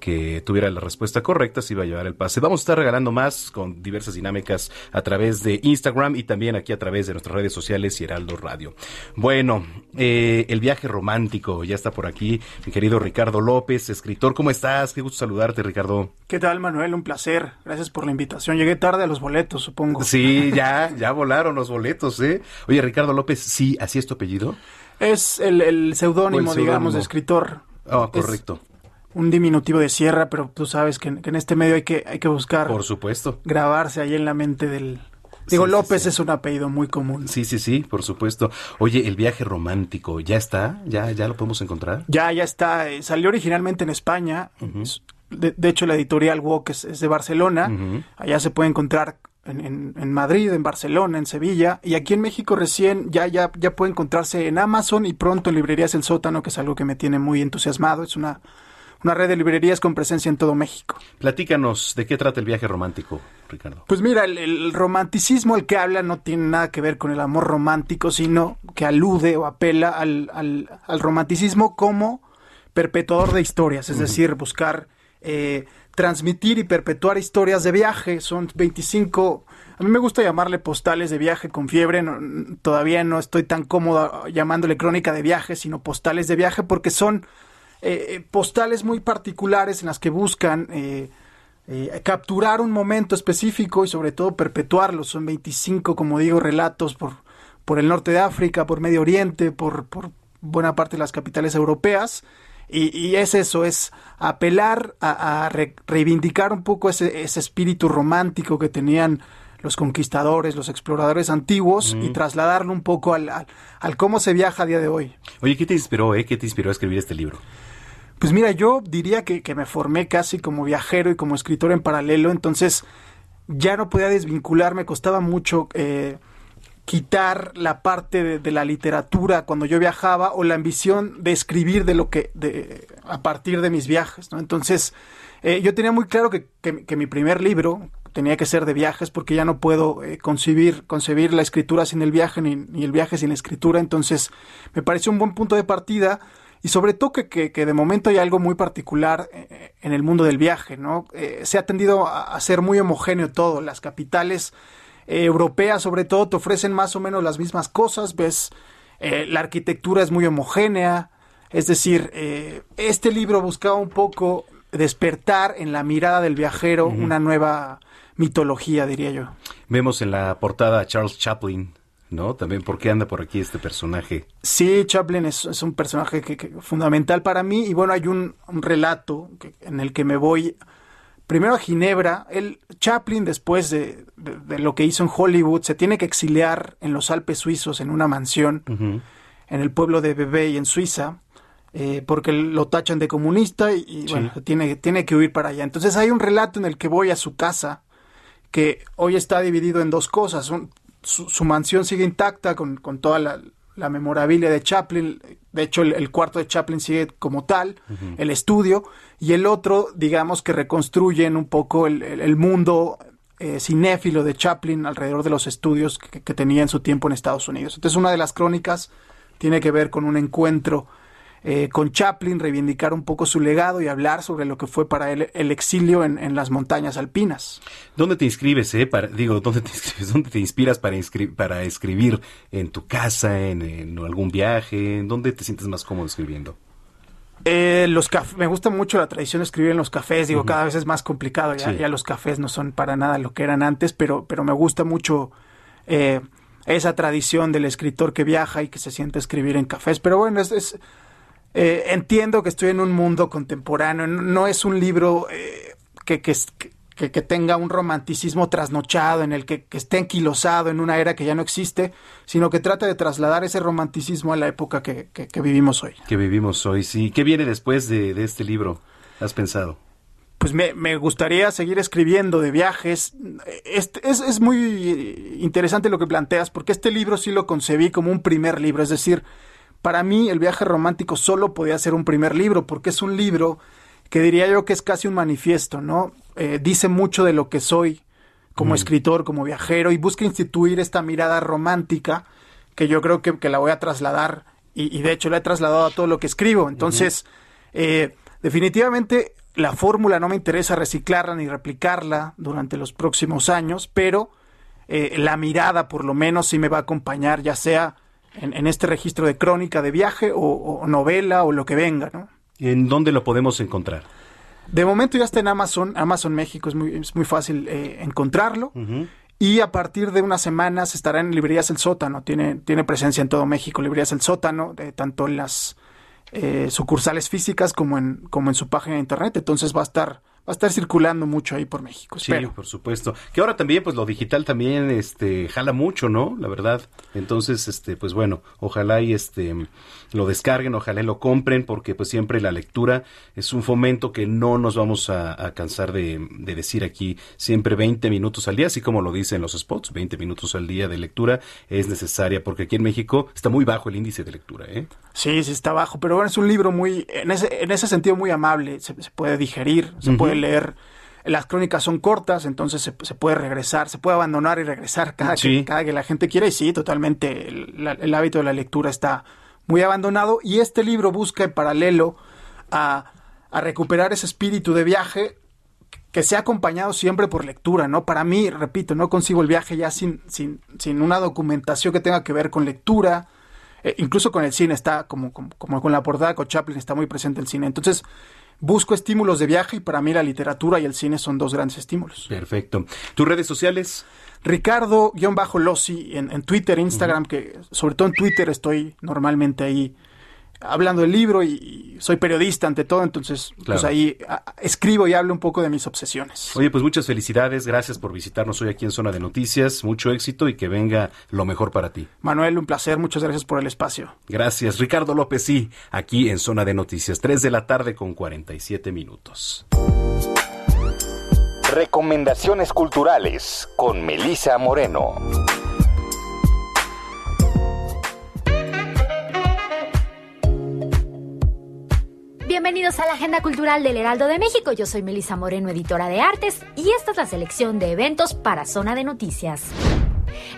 que tuviera la respuesta correcta se iba a llevar el pase. Vamos a estar regalando más con diversas dinámicas a través de Instagram y también aquí a través de nuestras redes sociales y Heraldo Radio. Bueno, eh, el viaje romántico ya está por aquí, mi querido Ricardo López, escritor. ¿Cómo estás? Qué gusto saludarte, Ricardo. ¿Qué tal, Manuel? Un placer. Gracias por la invitación. Llegué tarde a los boletos, supongo. Sí, ya, ya volaron los boletos, ¿eh? Oye, Ricardo López, sí, así es tu apellido. Es el, seudónimo, digamos, de escritor. Ah, correcto. un diminutivo de sierra, pero tú sabes que, en este medio hay que, hay que buscar. Por supuesto. Grabarse ahí en la mente del. Digo, López es un apellido muy común. Sí, sí, sí, por supuesto. Oye, el viaje romántico, ¿ya está? ¿Ya, ya lo podemos encontrar? Ya, ya está. Eh, salió originalmente en España. de, hecho, la editorial Walk es, de Barcelona. Allá se puede encontrar en, en, Madrid, en Barcelona, en Sevilla, y aquí en México recién ya, ya, ya puede encontrarse en Amazon y pronto en librerías El Sótano, que es algo que me tiene muy entusiasmado. Es una, una red de librerías con presencia en todo México. Platícanos, ¿de qué trata el viaje romántico, Ricardo? Pues mira, el, romanticismo al que habla no tiene nada que ver con el amor romántico, sino que alude o apela al, al, al romanticismo como perpetuador de historias, es decir, buscar... Eh, transmitir y perpetuar historias de viaje. Son 25, a mí me gusta llamarle postales de viaje con fiebre. todavía no estoy tan cómodo llamándole crónica de viaje, sino postales de viaje porque son eh, eh, postales muy particulares en las que buscan... Eh, eh, capturar un momento específico y sobre todo perpetuarlo. Son 25, como digo, relatos por, por el norte de África, por Medio Oriente, por, por buena parte de las capitales europeas. Y, es eso, es apelar a, reivindicar un poco ese, ese espíritu romántico que tenían los conquistadores, los exploradores antiguos y trasladarlo un poco al, al, cómo se viaja a día de hoy. Oye, ¿qué te inspiró, eh? ¿Qué te inspiró a escribir este libro? Pues mira, yo diría que, me formé casi como viajero y como escritor en paralelo, entonces ya no podía desvincularme, costaba mucho eh, quitar la parte de, la literatura cuando yo viajaba o la ambición de escribir de lo que de, a partir de mis viajes, ¿no? Entonces eh, yo tenía muy claro que, que, mi primer libro tenía que ser de viajes porque ya no puedo eh, concebir, concebir la escritura sin el viaje ni, el viaje sin la escritura, entonces me pareció un buen punto de partida y sobre todo que, que, de momento hay algo muy particular eh, en el mundo del viaje, ¿no? Se ha tendido a, ser muy homogéneo todo. Las capitales eh, europeas, sobre todo, te ofrecen más o menos las mismas cosas. Ves, la arquitectura es muy homogénea. Es decir, este libro buscaba un poco despertar en la mirada del viajero una nueva mitología, diría yo. Vemos en la portada a Charles Chaplin ¿no? También, ¿por qué anda por aquí este personaje? Sí, Chaplin es, un personaje que, fundamental para mí y bueno, hay un, relato en el que me voy primero a Ginebra. El Chaplin, después de, lo que hizo en Hollywood, se tiene que exiliar en los Alpes suizos en una mansión en el pueblo de Bebé en Suiza. Eh, porque lo tachan de comunista y, bueno, tiene, tiene que huir para allá. Entonces hay un relato en el que voy a su casa, que hoy está dividido en dos cosas. Un, su, mansión sigue intacta con, toda la, memorabilia de Chaplin. De hecho, el, cuarto de Chaplin sigue como tal, el estudio, y el otro, digamos que reconstruyen un poco el, mundo eh, cinéfilo de Chaplin alrededor de los estudios que, que, tenía en su tiempo en Estados Unidos. Entonces, una de las crónicas tiene que ver con un encuentro eh, con Chaplin, reivindicar un poco su legado y hablar sobre lo que fue para él el exilio en, las montañas alpinas. ¿Dónde te inscribes, eh? digo, ¿dónde te inscribes? ¿Dónde te inspiras para, para escribir? ¿En tu casa? En, algún viaje? ¿Dónde te sientes más cómodo escribiendo? Eh, los me gusta mucho la tradición de escribir en los cafés, digo, cada vez es más complicado, ya, ya, los cafés no son para nada lo que eran antes, pero, pero me gusta mucho eh, esa tradición del escritor que viaja y que se siente a escribir en cafés, pero bueno, es, es eh, entiendo que estoy en un mundo contemporáneo, no es un libro eh, que, que, que, tenga un romanticismo trasnochado, en el que, esté enquilosado en una era que ya no existe, sino que trata de trasladar ese romanticismo a la época que, vivimos hoy. Que vivimos hoy, sí. ¿Qué viene después de, de este libro? ¿Has pensado? pues me, me, gustaría seguir escribiendo de viajes. Este, es, es, muy interesante lo que planteas, porque este libro sí lo concebí como un primer libro, es decir, para mí el viaje romántico solo podía ser un primer libro, porque es un libro que diría yo que es casi un manifiesto, ¿no? Eh, dice mucho de lo que soy como mm. escritor, como viajero, y busca instituir esta mirada romántica que yo creo que, la voy a trasladar, y, de hecho la he trasladado a todo lo que escribo. Entonces, eh, definitivamente la fórmula no me interesa reciclarla ni replicarla durante los próximos años, pero eh, la mirada por lo menos sí me va a acompañar, ya sea en, este registro de crónica de viaje o, novela o lo que venga, ¿no? ¿En dónde lo podemos encontrar? De momento ya está en Amazon, Amazon México es muy, es muy fácil eh, encontrarlo. Y a partir de unas semanas estará en Librerías El Sótano, tiene, tiene presencia en todo México, Librerías El Sótano, de tanto en las eh, sucursales físicas como en, como en su página de internet. Entonces va a estar va a estar circulando mucho ahí por México. Sí, por supuesto. Que ahora también, pues lo digital también, este, jala mucho, ¿no? La verdad. Entonces, este, pues bueno, ojalá y este, lo descarguen, ojalá lo compren, porque pues siempre la lectura es un fomento que no nos vamos a, cansar de, decir aquí. Siempre 20 minutos al día, así como lo dicen los spots, 20 minutos al día de lectura es necesaria, porque aquí en México está muy bajo el índice de lectura, ¿eh? Sí, sí está bajo, pero bueno, es un libro muy, en ese, en ese sentido muy amable, se, puede digerir, se puede leer. Las crónicas son cortas, entonces se, puede regresar, se puede abandonar y regresar cada, que, cada que la gente quiera. Y sí, totalmente, el, hábito de la lectura está muy abandonado. Y este libro busca en paralelo a, a recuperar ese espíritu de viaje que sea acompañado siempre por lectura, ¿no? Para mí, repito, no consigo el viaje ya sin, sin, sin una documentación que tenga que ver con lectura, eh, incluso con el cine está, como, como, como, con la portada con Chaplin, está muy presente el cine. Entonces, busco estímulos de viaje y para mí la literatura y el cine son dos grandes estímulos. Perfecto. ¿Tus redes sociales? Ricardo-Lossi en, en Twitter, Instagram, que sobre todo en Twitter estoy normalmente ahí hablando del libro y, soy periodista ante todo, entonces pues ahí escribo y hablo un poco de mis obsesiones. Oye, pues muchas felicidades, gracias por visitarnos hoy aquí en Zona de Noticias, mucho éxito y que venga lo mejor para ti. Manuel, un placer, muchas gracias por el espacio. Gracias, Ricardo López, sí, aquí en Zona de Noticias, 3 de la tarde con 47 minutos. Recomendaciones culturales con Melisa Moreno. Bienvenidos a la Agenda Cultural del Heraldo de México. Yo soy Melisa Moreno, editora de artes, y esta es la selección de eventos para Zona de Noticias.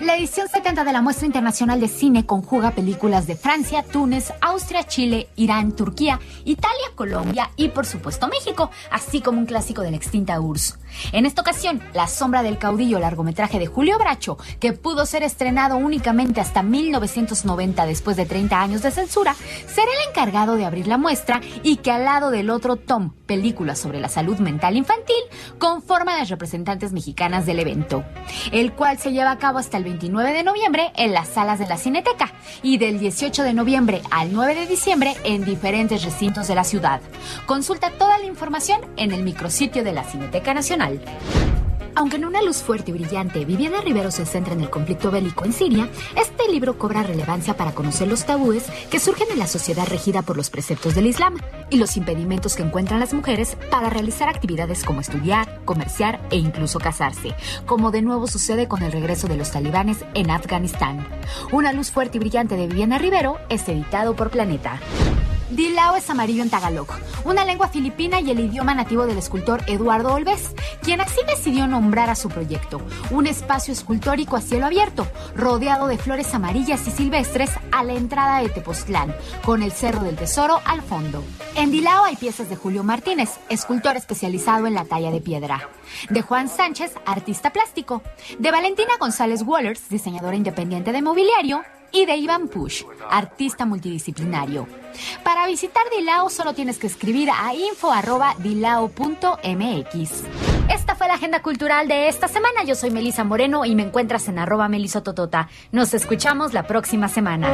La edición 70 de la Muestra Internacional de Cine conjuga películas de Francia, Túnez, Austria, Chile, Irán, Turquía, Italia, Colombia y por supuesto México, así como un clásico de la extinta URSS. En esta ocasión, La sombra del caudillo, largometraje de Julio Bracho, que pudo ser estrenado únicamente hasta 1990 después de 30 años de censura, será el encargado de abrir la muestra y que al lado del otro Tom, película sobre la salud mental infantil, conforma las representantes mexicanas del evento, el cual se lleva a cabo hasta el 29 de noviembre en las salas de la Cineteca y del 18 de noviembre al 9 de diciembre en diferentes recintos de la ciudad. Consulta toda la información en el micrositio de la Cineteca Nacional. Aunque en una luz fuerte y brillante, Viviana Rivero se centra en el conflicto bélico en Siria, este libro cobra relevancia para conocer los tabúes que surgen en la sociedad regida por los preceptos del Islam y los impedimentos que encuentran las mujeres para realizar actividades como estudiar, comerciar e incluso casarse, como de nuevo sucede con el regreso de los talibanes en Afganistán. Una luz fuerte y brillante de Viviana Rivero es editado por Planeta. Dilao es amarillo en tagalog, una lengua filipina y el idioma nativo del escultor Eduardo Olves, quien así decidió nombrar a su proyecto, un espacio escultórico a cielo abierto, rodeado de flores amarillas y silvestres a la entrada de Tepoztlán, con el Cerro del Tesoro al fondo. En Dilao hay piezas de Julio Martínez, escultor especializado en la talla de piedra, de Juan Sánchez, artista plástico, de Valentina González Wallers, diseñadora independiente de mobiliario, y de Iván Push, artista multidisciplinario. Para visitar Dilao solo tienes que escribir a info.dilao.mx. Esta fue la agenda cultural de esta semana. Yo soy Melisa Moreno y me encuentras en arroba melisototota. Nos escuchamos la próxima semana.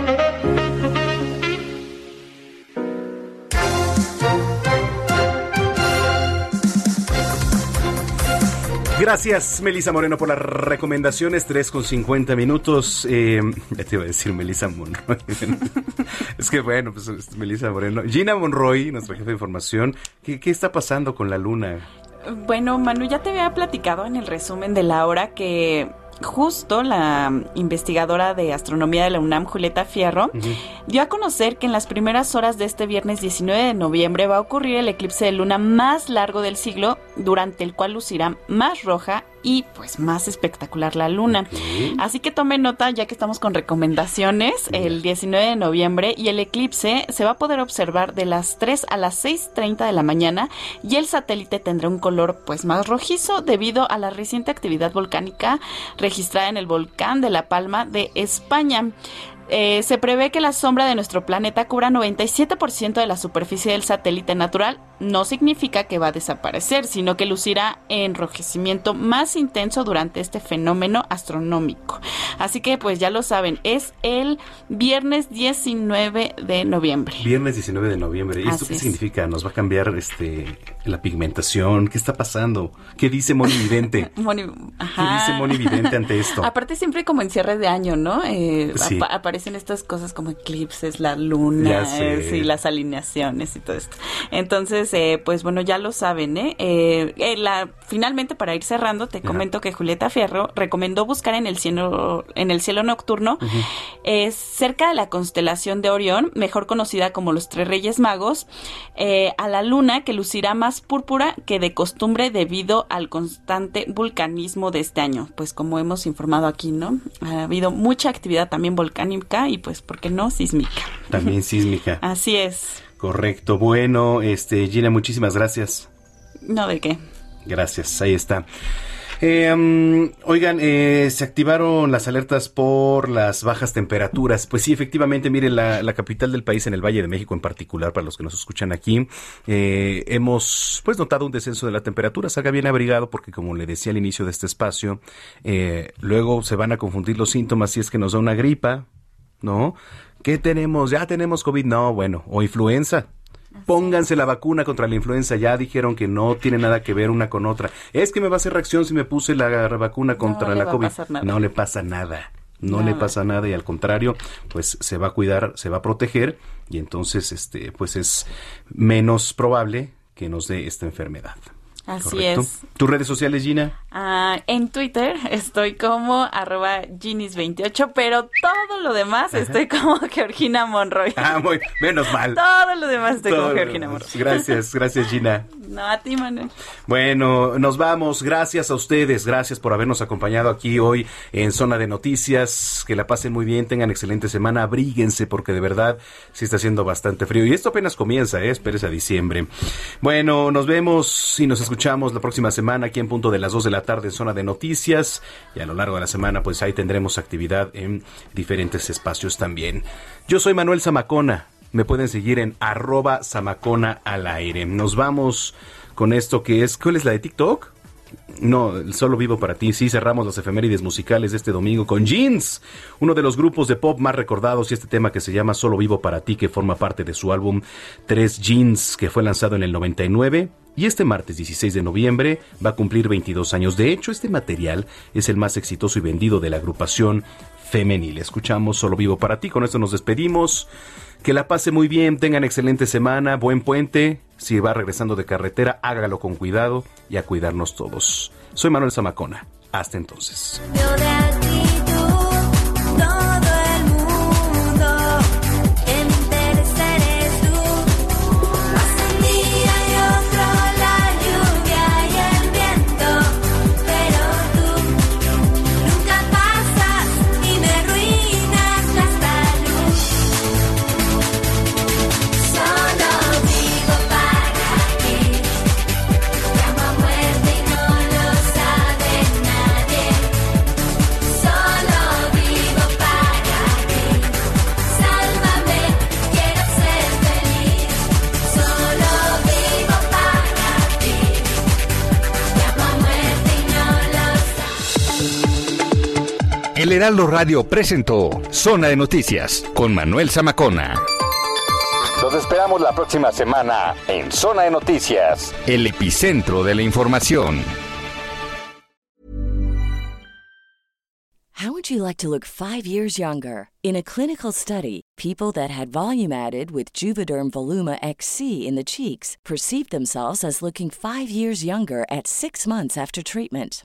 Gracias, Melisa Moreno, por las recomendaciones. 3 con 50 minutos. Eh, ya te iba a decir Melisa Monroy. es que bueno, pues Melisa Moreno. Gina Monroy, nuestra jefa de información. ¿Qué, ¿Qué está pasando con la luna? Bueno, Manu, ya te había platicado en el resumen de la hora que justo la investigadora de astronomía de la UNAM, Julieta Fierro, dio a conocer que en las primeras horas de este viernes 19 de noviembre va a ocurrir el eclipse de luna más largo del siglo, durante el cual lucirá más roja y pues más espectacular la luna. Así que tome nota ya que estamos con recomendaciones el 19 de noviembre y el eclipse se va a poder observar de las 3 a las 6.30 de la mañana y el satélite tendrá un color pues más rojizo debido a la reciente actividad volcánica registrada en el volcán de La Palma de España. Eh, se prevé que la sombra de nuestro planeta cubra 97% de la superficie del satélite natural. No significa que va a desaparecer, sino que lucirá enrojecimiento más intenso durante este fenómeno astronómico. Así que pues ya lo saben, es el viernes 19 de noviembre. Viernes 19 de noviembre. ¿Y esto qué significa? ¿Nos va a cambiar este la pigmentación? ¿Qué está pasando? ¿Qué dice Moni Vidente? Moni... ¿Qué dice Moni Vidente ante esto? Aparte siempre como en cierre de año, ¿no? Eh, aparece en estas cosas como eclipses, la luna y las alineaciones y todo esto. Entonces, eh, pues bueno, ya lo saben, ¿eh? eh, eh la, finalmente, para ir cerrando, te comento que Julieta Fierro recomendó buscar en el cielo, en el cielo nocturno, cerca de la constelación de Orión, mejor conocida como los Tres Reyes Magos, a la luna que lucirá más púrpura que de costumbre debido al constante vulcanismo de este año. Pues como hemos informado aquí, ¿no? Ha habido mucha actividad también volcánica y pues, ¿por qué no? Sísmica. También sísmica. Así es. Correcto. Bueno, este, Gina, muchísimas gracias. No, ¿de qué? Gracias, ahí está. Eh, oigan, eh, se activaron las alertas por las bajas temperaturas. Pues sí, efectivamente, miren, la, la, capital del país, en el Valle de México en particular, para los que nos escuchan aquí, eh, hemos pues notado un descenso de la temperatura. Salga bien abrigado porque, como le decía al inicio de este espacio, eh, luego se van a confundir los síntomas si es que nos da una gripa, ¿no? ¿Qué tenemos? Ya tenemos COVID. No, bueno, o influenza. Pónganse la vacuna contra la influenza. Ya dijeron que no tiene nada que ver una con otra. Es que me va a hacer reacción si me puse la vacuna contra no la COVID. No le pasa nada. No Nada. le pasa nada y al contrario, pues se va a cuidar, se va a proteger y entonces, este, pues es menos probable que nos dé esta enfermedad. Así ¿Correcto? es. ¿Tus redes sociales, Gina? Ah, en Twitter estoy como arroba Ginis28, pero todo lo demás estoy como Georgina Monroy. Ah, muy, menos mal. Todo lo demás estoy como Todo Georgina. Monroy. Gracias, gracias, Gina. No, a ti, Manuel. Bueno, nos vamos. Gracias a ustedes. Gracias por habernos acompañado aquí hoy en Zona de Noticias. Que la pasen muy bien, tengan excelente semana. Abríguense porque de verdad sí está haciendo bastante frío. Y esto apenas comienza, ¿eh? Espérese a diciembre. Bueno, nos vemos y nos escuchamos la próxima semana aquí en punto de las 2 de la tarde en Zona de Noticias. Y a lo largo de la semana, pues ahí tendremos actividad en diferentes espacios también. Yo soy Manuel Zamacona. Me pueden seguir en arroba Zamacona al aire. Nos vamos con esto que es, ¿cuál es la de TikTok? No, solo vivo para ti. Sí, cerramos las efemérides musicales de este domingo con Jeans, uno de los grupos de pop más recordados y este tema que se llama Solo vivo para ti, que forma parte de su álbum 3 Jeans, que fue lanzado en el 99. Y este martes 16 de noviembre va a cumplir 22 años. De hecho, este material es el más exitoso y vendido de la agrupación femenil. Escuchamos Solo vivo para ti. Con esto nos despedimos. Que la pase muy bien, tengan excelente semana, buen puente. Si va regresando de carretera, hágalo con cuidado y a cuidarnos todos. Soy Manuel Zamacona. Hasta entonces. Heraldo Radio presentó Zona de Noticias con Manuel Zamacona. Los esperamos la próxima semana en Zona de Noticias, el epicentro de la información. How would you like to look five years younger? In a clinical study, people that had volume added with Juvederm Voluma XC in the cheeks perceived themselves as looking five years younger at six months after treatment.